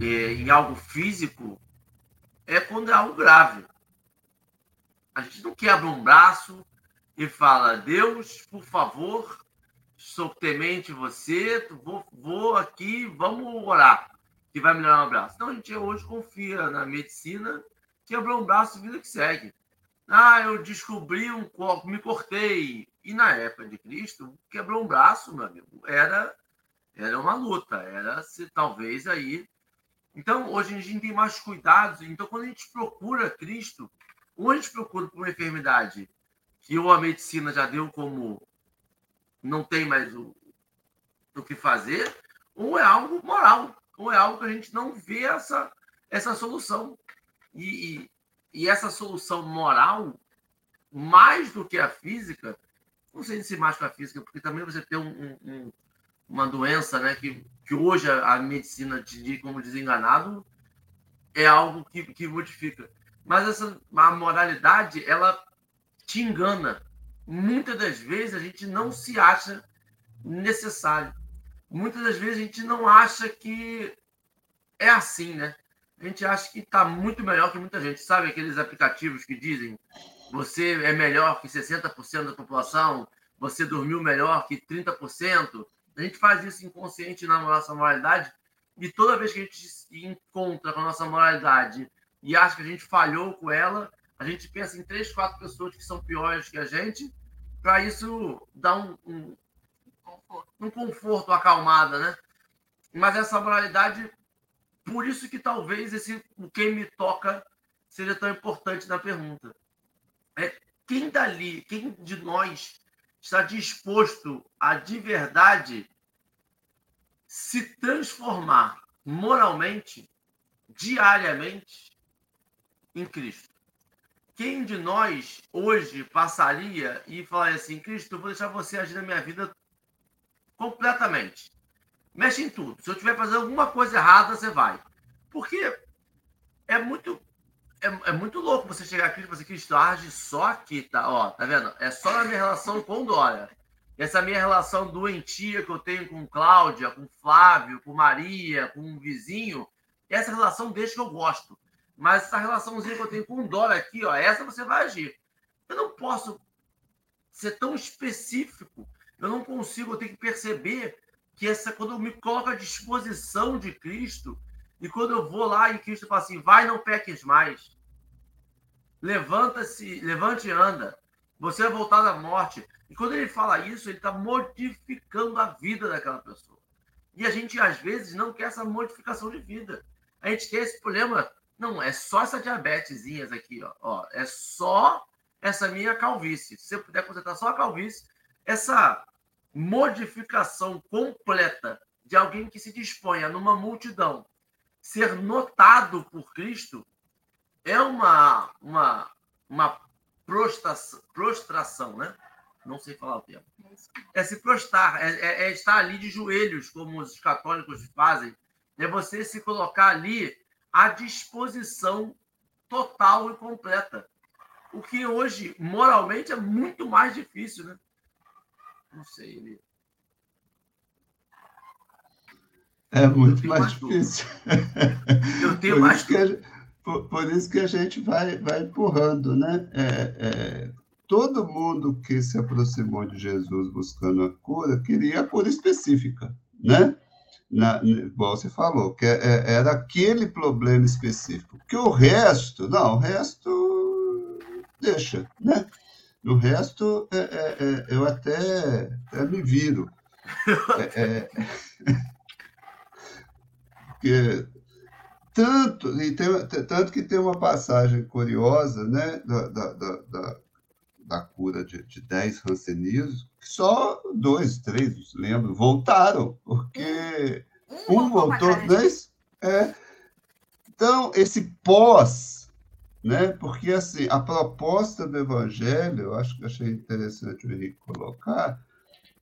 eh, em algo físico, é quando é algo grave. A gente não quebra um braço, e fala: Deus, por favor, sou temente você, vou, vou aqui, vamos orar, que vai melhorar o braço. Então a gente hoje confia na medicina, quebrou um braço, vida que segue. Ah, eu descobri um corpo, me cortei. E na época de Cristo, quebrou um braço, meu amigo. Era, era uma luta, era se talvez aí. Então, hoje a gente tem mais cuidados. Então, quando a gente procura Cristo, ou a gente procura por uma enfermidade que ou a medicina já deu como não tem mais o, o que fazer, ou é algo moral, ou é algo que a gente não vê essa, essa solução. E, e, e essa solução moral, mais do que a física, não sei se mais que a física, porque também você tem um, um, uma doença né, que, que hoje a, medicina te diz como desenganado, é algo que, que modifica. Mas essa a moralidade, ela te engana. Muitas das vezes a gente não se acha necessário. Muitas das vezes a gente não acha que é assim, né? A gente acha que está muito melhor que muita gente. Sabe aqueles aplicativos que dizem você é melhor que 60% da população, você dormiu melhor que 30%? A gente faz isso inconsciente na nossa moralidade e toda vez que a gente se encontra com a nossa moralidade e acha que a gente falhou com ela, a gente pensa em três, quatro pessoas que são piores que a gente, para isso dar um, um, um conforto, uma acalmada, né? Mas essa moralidade, por isso que talvez esse o quem me toca seja tão importante na pergunta. É quem dali, quem de nós está disposto a de verdade se transformar moralmente, diariamente, em Cristo? Quem de nós hoje passaria e falaria assim, Cristo, vou deixar você agir na minha vida completamente. Mexe em tudo. Se eu tiver fazendo alguma coisa errada, você vai. Porque é muito é, é muito louco você chegar aqui e falar assim, Cristo, age só aqui, tá? Ó, tá vendo? É só na minha relação com Dória. Essa minha relação doentia que eu tenho com Cláudia, com Flávio, com Maria, com um vizinho, essa relação deixa que eu gosto. Mas essa relaçãozinha que eu tenho com um dólar aqui, ó, essa você vai agir. Eu não posso ser tão específico. Eu não consigo, eu tenho que perceber que essa, quando eu me coloco à disposição de Cristo, e quando eu vou lá e Cristo fala assim, vai, não peques mais. Levanta-se, levante e anda. Você vai voltar da morte. E quando ele fala isso, ele está modificando a vida daquela pessoa. E a gente, às vezes, não quer essa modificação de vida. A gente quer esse problema não, é só essa diabetesinhas aqui, ó. ó. É só essa minha calvície. Se você puder consertar só a calvície, essa modificação completa de alguém que se disponha numa multidão ser notado por Cristo é uma uma uma prostração, prostração né? Não sei falar o termo. É se prostrar, é, é, é estar ali de joelhos, como os católicos fazem. É você se colocar ali à disposição total e completa. O que hoje, moralmente, é muito mais difícil, né? Não sei, ele. É muito mais, mais difícil. Eu tenho por mais. Isso gente, por, por, isso que a gente vai, vai empurrando, né? É, é, todo mundo que se aproximou de Jesus buscando a cura queria a cura específica, né? Na, igual você falou, que é, é, era aquele problema específico. Que o resto, não, o resto deixa, né? No resto, é, é, é eu até, até me viro. É, porque tanto, e tem, tanto que tem uma passagem curiosa né, da, da, da, da cura de, de 10 rancenismos, que só dois, três, lembro, voltaram, porque um, um voltou, dois. É. Então, esse pós, né? Porque assim, a proposta do evangelho, eu acho que achei interessante o Henrique colocar,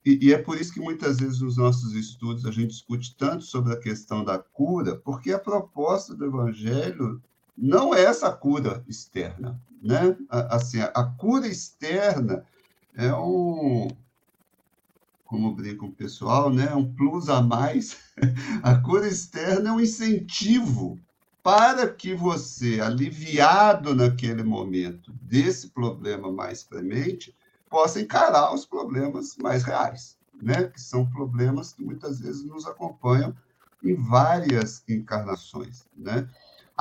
e, e, é por isso que muitas vezes nos nossos estudos a gente discute tanto sobre a questão da cura, porque a proposta do evangelho não é essa cura externa, né? Assim, a cura externa é um, como brinca o pessoal, né? um plus a mais. A cura externa é um incentivo para que você, aliviado naquele momento desse problema mais premente, possa encarar os problemas mais reais, né? que são problemas que muitas vezes nos acompanham em várias encarnações. Né?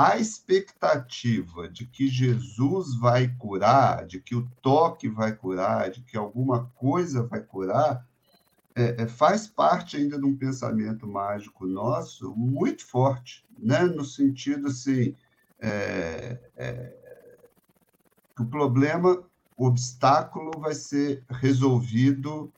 A expectativa de que Jesus vai curar, de que o toque vai curar, de que alguma coisa vai curar, é, é, faz parte ainda de um pensamento mágico nosso muito forte, né? no sentido assim, é, é, que o problema, o obstáculo vai ser resolvido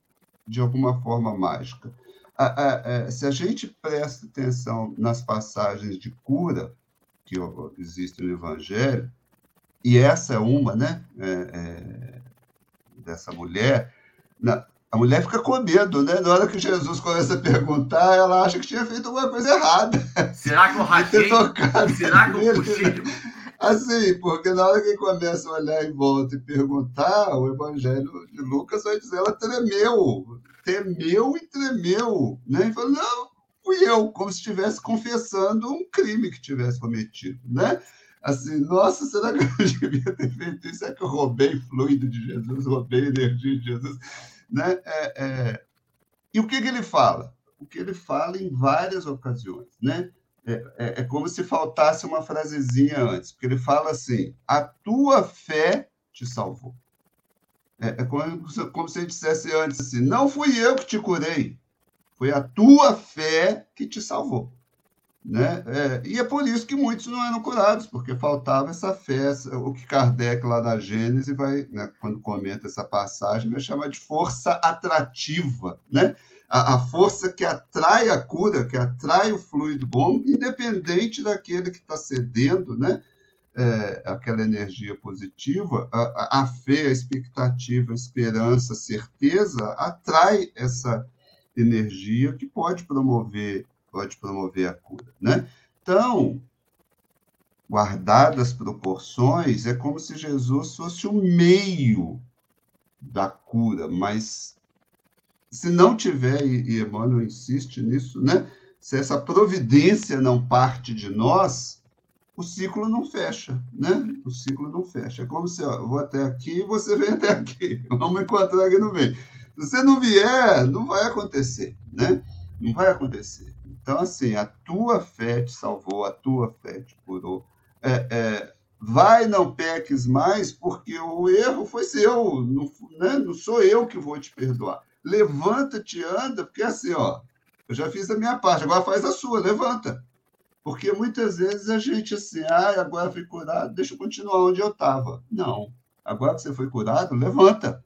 de alguma forma mágica. A, a, a, é, se a gente presta atenção nas passagens de cura que existem no Evangelho, e essa é uma, né, é, é, dessa mulher, na, a mulher fica com medo, né? Na hora que Jesus começa a perguntar, ela acha que tinha feito alguma coisa errada. Será que eu ratei? Será que puxei? Assim, porque na hora que começa a olhar em volta e perguntar, o Evangelho de Lucas vai dizer, ela tremeu, temeu e tremeu, né? E falou, não, fui eu, como se estivesse confessando um crime que tivesse cometido, né? Assim, nossa, será que eu devia ter feito isso? Será que eu roubei fluido de Jesus, roubei energia de Jesus? Né? É, é... E o que, que ele fala? O que ele fala em várias ocasiões, né? É, é, é, como se faltasse uma frasezinha antes, porque ele fala assim: a tua fé te salvou. É, é como, como se ele dissesse antes assim: não fui eu que te curei, foi a tua fé que te salvou. Né? É, e é por isso que muitos não eram curados, porque faltava essa fé, o que Kardec lá na Gênese vai, né, quando comenta essa passagem, vai chamar de força atrativa, né? A, a, força que atrai a cura, que atrai o fluido bom, independente daquele que está cedendo, né? É, aquela energia positiva, a, a fé, a expectativa, a esperança, a certeza atrai essa energia que pode promover pode promover a cura, né? Então, guardadas as proporções, é como se Jesus fosse o meio da cura, mas se não tiver, e Emmanuel insiste nisso, né? Se essa providência não parte de nós, o ciclo não fecha, né? O ciclo não fecha. É como se ó, eu vou até aqui e você vem até aqui. Vamos encontrar aqui no meio. Se você não vier, não vai acontecer, né? Não vai acontecer. Então, assim, a tua fé te salvou, a tua fé te curou. É, é, vai, não peques mais, porque o erro foi seu, não, né? não sou eu que vou te perdoar. Levanta-te anda, porque assim, ó, eu já fiz a minha parte, agora faz a sua, levanta. Porque muitas vezes a gente assim, ah, agora fui curado, deixa eu continuar onde eu estava. Não. Agora que você foi curado, levanta.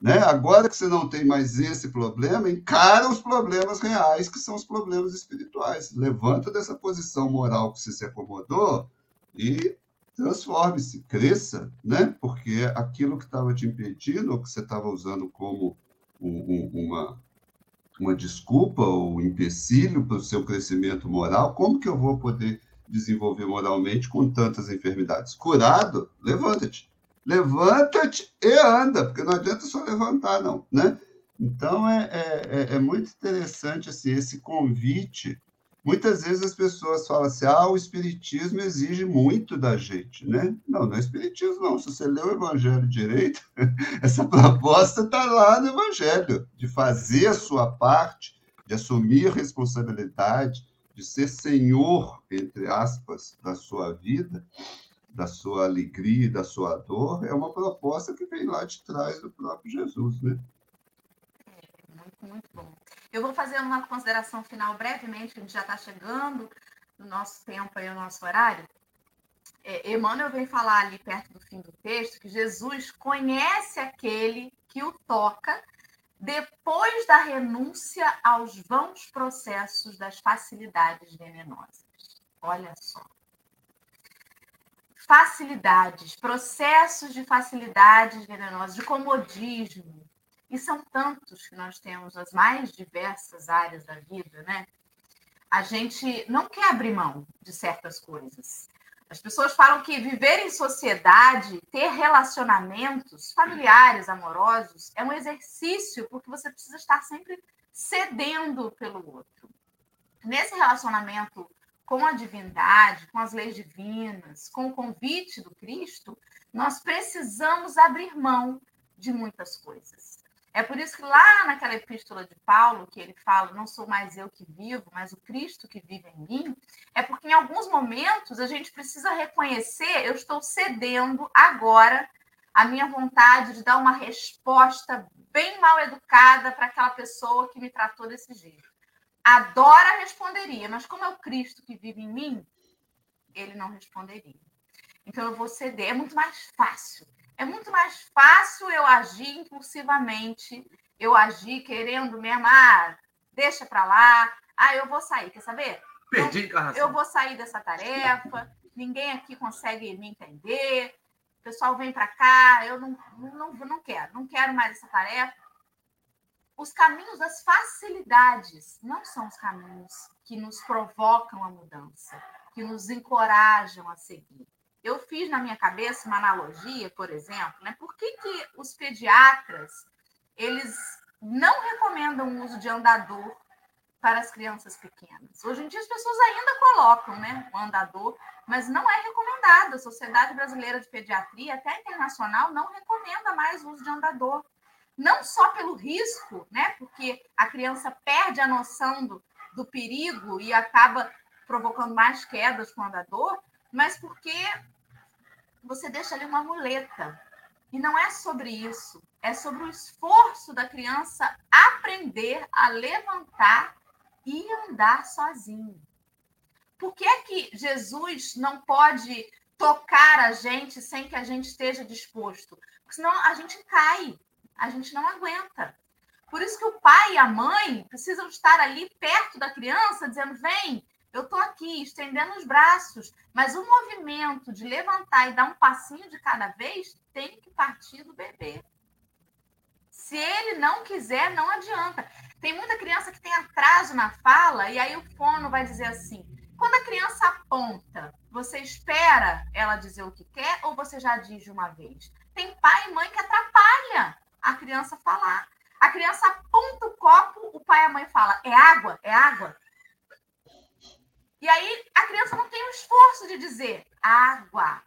Né? Agora que você não tem mais esse problema, encara os problemas reais, que são os problemas espirituais. Levanta dessa posição moral que você se acomodou e transforme-se, cresça, né? porque aquilo que estava te impedindo, ou que você estava usando como um, um, uma, uma desculpa ou um empecilho para o seu crescimento moral, como que eu vou poder desenvolver moralmente com tantas enfermidades? Curado, levanta-te levanta-te e anda, porque não adianta só levantar, não, né? Então, é, é, é, é muito interessante assim, esse convite. Muitas vezes as pessoas falam assim, ah, o Espiritismo exige muito da gente, né? Não, não é Espiritismo, não. Se você lê o Evangelho direito, essa proposta está lá no Evangelho, de fazer a sua parte, de assumir responsabilidade, de ser senhor, entre aspas, da sua vida, da sua alegria e da sua dor, é uma proposta que vem lá de trás do próprio Jesus, né? É, muito, muito bom. Eu vou fazer uma consideração final brevemente, a gente já está chegando no nosso tempo e no nosso horário. É, Emmanuel vem falar ali perto do fim do texto que Jesus conhece aquele que o toca depois da renúncia aos vãos processos das facilidades venenosas. Olha só facilidades, processos de facilidades venenosas, de comodismo. E são tantos que nós temos nas mais diversas áreas da vida, né? A gente não quer abrir mão de certas coisas. As pessoas falam que viver em sociedade, ter relacionamentos familiares, amorosos, é um exercício, porque você precisa estar sempre cedendo pelo outro. Nesse relacionamento com a divindade, com as leis divinas, com o convite do Cristo, nós precisamos abrir mão de muitas coisas. É por isso que lá naquela epístola de Paulo, que ele fala, não sou mais eu que vivo, mas o Cristo que vive em mim, é porque em alguns momentos a gente precisa reconhecer, eu estou cedendo agora a minha vontade de dar uma resposta bem mal educada para aquela pessoa que me tratou desse jeito. Adora responderia, mas como é o Cristo que vive em mim, ele não responderia. Então eu vou ceder, é muito mais fácil é muito mais fácil eu agir impulsivamente, eu agir querendo mesmo, ah, deixa para lá, ah, eu vou sair, quer saber? Perdi eu, eu vou sair dessa tarefa, ninguém aqui consegue me entender, o pessoal vem para cá, eu não, não, não quero, não quero mais essa tarefa. Os caminhos das facilidades não são os caminhos que nos provocam a mudança, que nos encorajam a seguir. Eu fiz na minha cabeça uma analogia, por exemplo, né? Por que, que os pediatras eles não recomendam o uso de andador para as crianças pequenas? Hoje em dia as pessoas ainda colocam, né, o andador, mas não é recomendado. A Sociedade Brasileira de Pediatria, até internacional, não recomenda mais o uso de andador. Não só pelo risco, né? Porque a criança perde a noção do, do perigo e acaba provocando mais quedas com o andador, mas porque você deixa ali uma muleta. E não é sobre isso, é sobre o esforço da criança aprender a levantar e andar sozinho. Por que é que Jesus não pode tocar a gente sem que a gente esteja disposto? Porque senão a gente cai, a gente não aguenta. Por isso que o pai e a mãe precisam estar ali perto da criança, dizendo: vem, eu estou aqui estendendo os braços, mas o movimento de levantar e dar um passinho de cada vez tem que partir do bebê. Se ele não quiser, não adianta. Tem muita criança que tem atraso na fala, e aí o fono vai dizer assim: quando a criança aponta, você espera ela dizer o que quer ou você já diz de uma vez? Tem pai e mãe que atrapalha a criança falar. A criança aponta o copo, o pai e a mãe fala: é água, é água. E aí a criança não tem o esforço de dizer água.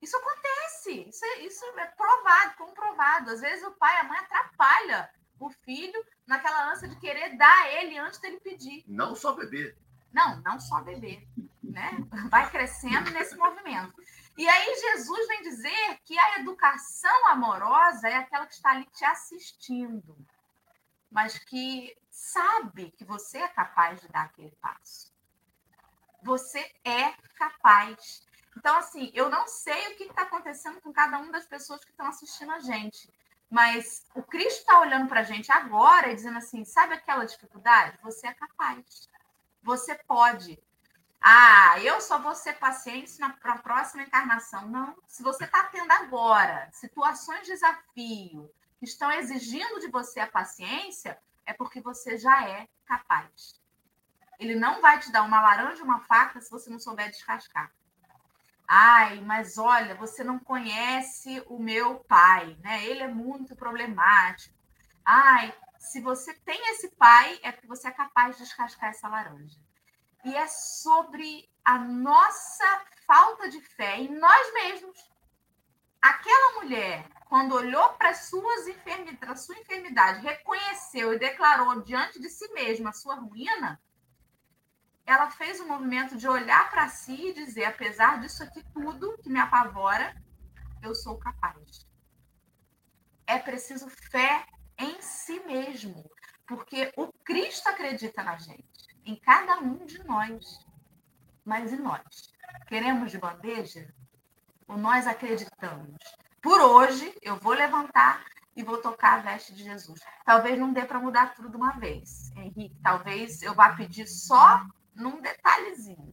Isso acontece, isso é, isso é provado, comprovado. Às vezes o pai e a mãe atrapalha o filho naquela ânsia de querer dar a ele antes dele pedir. Não só beber. Não, não só beber. Né? Vai crescendo nesse movimento. E aí Jesus vem dizer que a educação amorosa é aquela que está ali te assistindo, mas que sabe que você é capaz de dar aquele passo você é capaz. Então, assim, eu não sei o que está acontecendo com cada uma das pessoas que estão assistindo a gente, mas o Cristo está olhando para a gente agora e dizendo assim: sabe aquela dificuldade? Você é capaz. Você pode. Ah, eu só vou ser paciente na próxima encarnação. Não. Se você está tendo agora situações de desafio que estão exigindo de você a paciência, é porque você já é capaz. Ele não vai te dar uma laranja e uma faca se você não souber descascar. Ai, mas olha, você não conhece o meu pai, né? Ele é muito problemático. Ai, se você tem esse pai, é porque você é capaz de descascar essa laranja. E é sobre a nossa falta de fé em nós mesmos. Aquela mulher, quando olhou para suas enfermidades, sua enfermidade, reconheceu e declarou diante de si mesma a sua ruína, ela fez o um movimento de olhar para si e dizer: apesar disso aqui tudo que me apavora, eu sou capaz. É preciso fé em si mesmo, porque o Cristo acredita na gente, em cada um de nós. Mas e nós? Queremos de bandeja? Ou nós acreditamos? Por hoje, eu vou levantar e vou tocar a veste de Jesus. Talvez não dê para mudar tudo de uma vez, Henrique. Talvez eu vá pedir só num detalhezinho.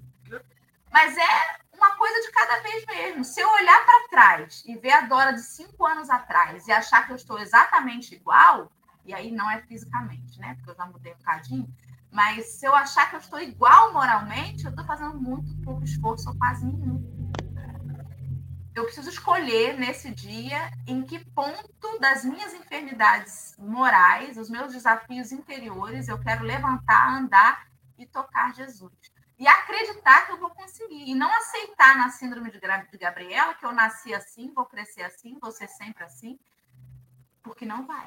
Mas é uma coisa de cada vez mesmo. Se eu olhar para trás e ver a Dora de cinco anos atrás e achar que eu estou exatamente igual, e aí não é fisicamente, né? Porque eu já mudei um bocadinho. Mas se eu achar que eu estou igual moralmente, eu estou fazendo muito pouco esforço ou quase nenhum. Eu preciso escolher nesse dia em que ponto das minhas enfermidades morais, os meus desafios interiores, eu quero levantar, andar e tocar Jesus. E acreditar que eu vou conseguir. E não aceitar na síndrome de Gabriela que eu nasci assim, vou crescer assim, vou ser sempre assim. porque não vai.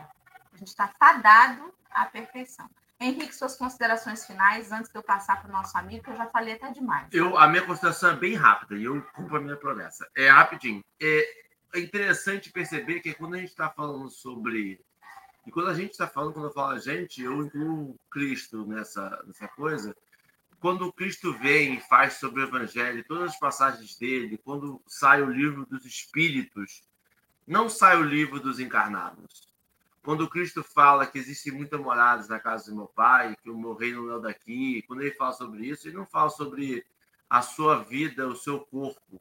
A gente está fadado à perfeição. Henrique, suas considerações finais, antes de eu passar para o nosso amigo, que eu já falei até demais. Eu, a minha consideração é bem rápida e eu cumpro a minha promessa. É rapidinho. É, é interessante perceber que quando a gente está falando sobre. E quando a gente está falando, quando eu falo a gente, eu incluo Cristo nessa, nessa coisa. Quando Cristo vem e faz sobre o Evangelho, todas as passagens dele, quando sai o livro dos Espíritos, não sai o livro dos encarnados quando Cristo fala que existem muitas moradas na casa do meu pai, que o meu reino não é daqui, quando ele fala sobre isso, ele não fala sobre a sua vida, o seu corpo.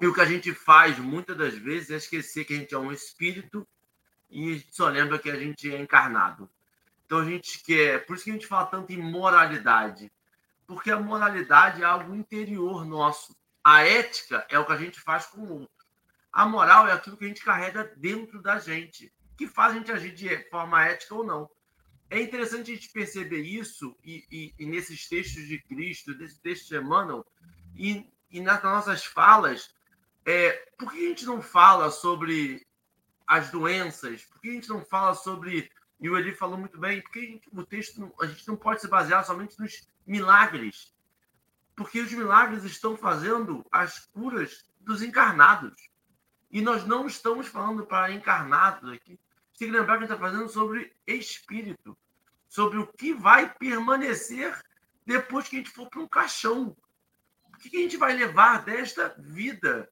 E o que a gente faz muitas das vezes é esquecer que a gente é um espírito e só lembra que a gente é encarnado. Então a gente quer, por isso que a gente fala tanto em moralidade, porque a moralidade é algo interior nosso. A ética é o que a gente faz com o outro. A moral é aquilo que a gente carrega dentro da gente que faz a gente agir de forma ética ou não. É interessante a gente perceber isso e, e, e nesses textos de Cristo, nesses textos de Emmanuel, e, e nas nossas falas, é, por que a gente não fala sobre as doenças? Por que a gente não fala sobre. E o Eli falou muito bem, porque gente, o texto, a gente não pode se basear somente nos milagres. Porque os milagres estão fazendo as curas dos encarnados. E nós não estamos falando para encarnados aqui tem que lembrar que a gente está fazendo sobre espírito, sobre o que vai permanecer depois que a gente for para um caixão. O que a gente vai levar desta vida,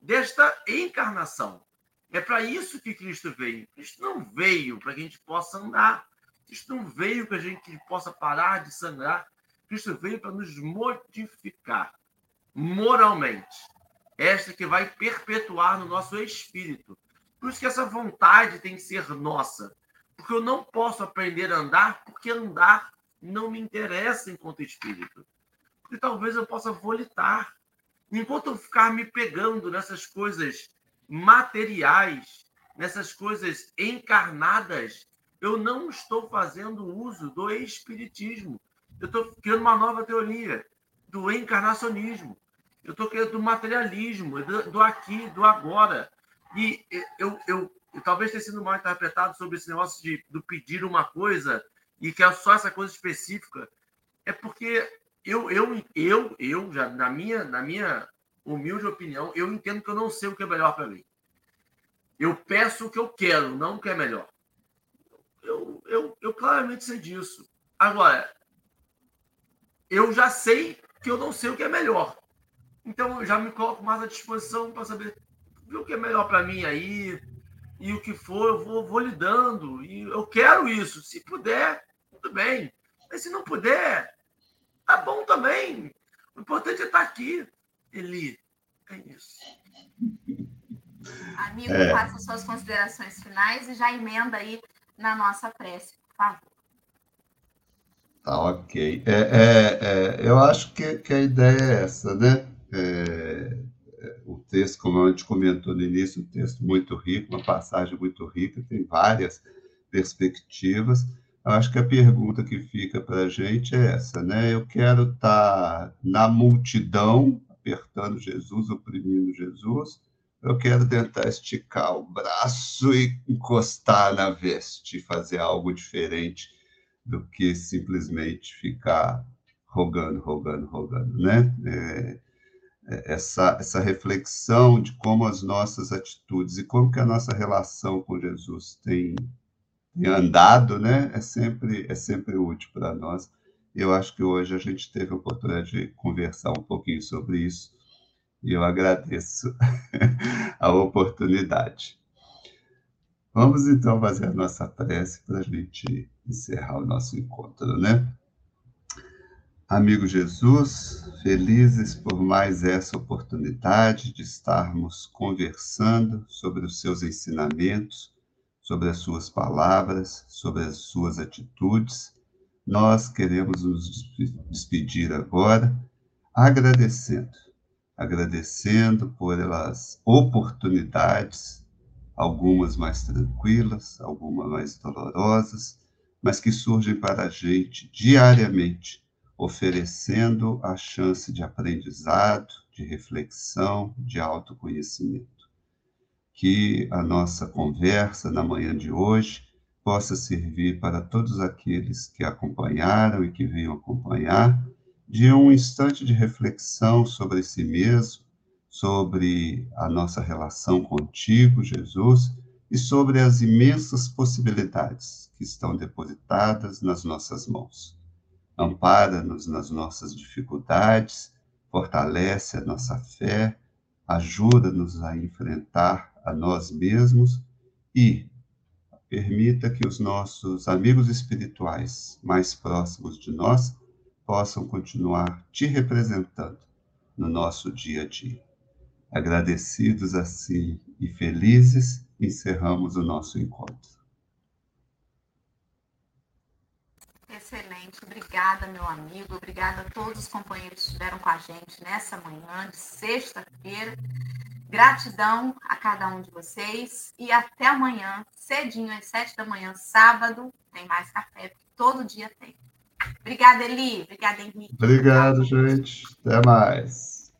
desta encarnação? É para isso que Cristo veio. Cristo não veio para que a gente possa andar. Cristo não veio para que a gente possa parar de sangrar. Cristo veio para nos modificar moralmente. Esta que vai perpetuar no nosso espírito por isso que essa vontade tem que ser nossa. Porque eu não posso aprender a andar porque andar não me interessa enquanto espírito. Porque talvez eu possa volitar. Enquanto eu ficar me pegando nessas coisas materiais, nessas coisas encarnadas, eu não estou fazendo uso do espiritismo. Eu estou criando uma nova teoria do encarnacionismo. Eu estou criando do materialismo, do, aqui, do agora. E eu, eu, eu talvez tenha sido mal interpretado sobre esse negócio de do pedir uma coisa e que é só essa coisa específica. É porque eu, eu, eu, eu já na minha, na minha humilde opinião, eu entendo que eu não sei o que é melhor para mim. Eu peço o que eu quero, não o que é melhor. Eu, eu, eu claramente sei disso. Agora, eu já sei que eu não sei o que é melhor. Então, eu já me coloco mais à disposição para saber vê o que é melhor para mim aí, e o que for, eu vou, vou lidando. E eu quero isso. Se puder, tudo bem. Mas se não puder, tá bom também. O importante é estar aqui, Eli. É isso. Amigo, é. faça suas considerações finais e já emenda aí na nossa prece, por favor. Tá ok. É, é, é, eu acho que, que a ideia é essa, né? É, o texto, como a gente comentou no início, um texto muito rico, uma passagem muito rica, tem várias perspectivas. Eu acho que a pergunta que fica para a gente é essa, né? Eu quero estar tá na multidão, apertando Jesus, oprimindo Jesus, eu quero tentar esticar o braço e encostar na veste, fazer algo diferente do que simplesmente ficar rogando, rogando, rogando, né? É, essa, essa reflexão de como as nossas atitudes e como que a nossa relação com Jesus tem, tem andado, né? É sempre, é sempre útil para nós. Eu acho que hoje a gente teve a oportunidade de conversar um pouquinho sobre isso e eu agradeço a oportunidade. Vamos então fazer a nossa prece para a gente encerrar o nosso encontro, né? Amigo Jesus, felizes por mais essa oportunidade de estarmos conversando sobre os seus ensinamentos, sobre as suas palavras, sobre as suas atitudes, nós queremos nos despedir agora agradecendo, agradecendo por elas oportunidades, algumas mais tranquilas, algumas mais dolorosas, mas que surgem para a gente diariamente oferecendo a chance de aprendizado, de reflexão, de autoconhecimento. que a nossa conversa na manhã de hoje possa servir para todos aqueles que acompanharam e que venham acompanhar, de um instante de reflexão sobre si mesmo, sobre a nossa relação contigo, Jesus, e sobre as imensas possibilidades que estão depositadas nas nossas mãos. Ampara-nos nas nossas dificuldades, fortalece a nossa fé, ajuda-nos a enfrentar a nós mesmos e permita que os nossos amigos espirituais mais próximos de nós possam continuar te representando no nosso dia a dia. Agradecidos assim e felizes, encerramos o nosso encontro. Obrigada, meu amigo, obrigada a todos os companheiros que estiveram com a gente nessa manhã de sexta-feira. Gratidão a cada um de vocês e até amanhã, cedinho, às sete da manhã, sábado, tem mais café, porque todo dia tem. Obrigada, Eli. Obrigada, Henrique. Obrigado, gente. Até mais.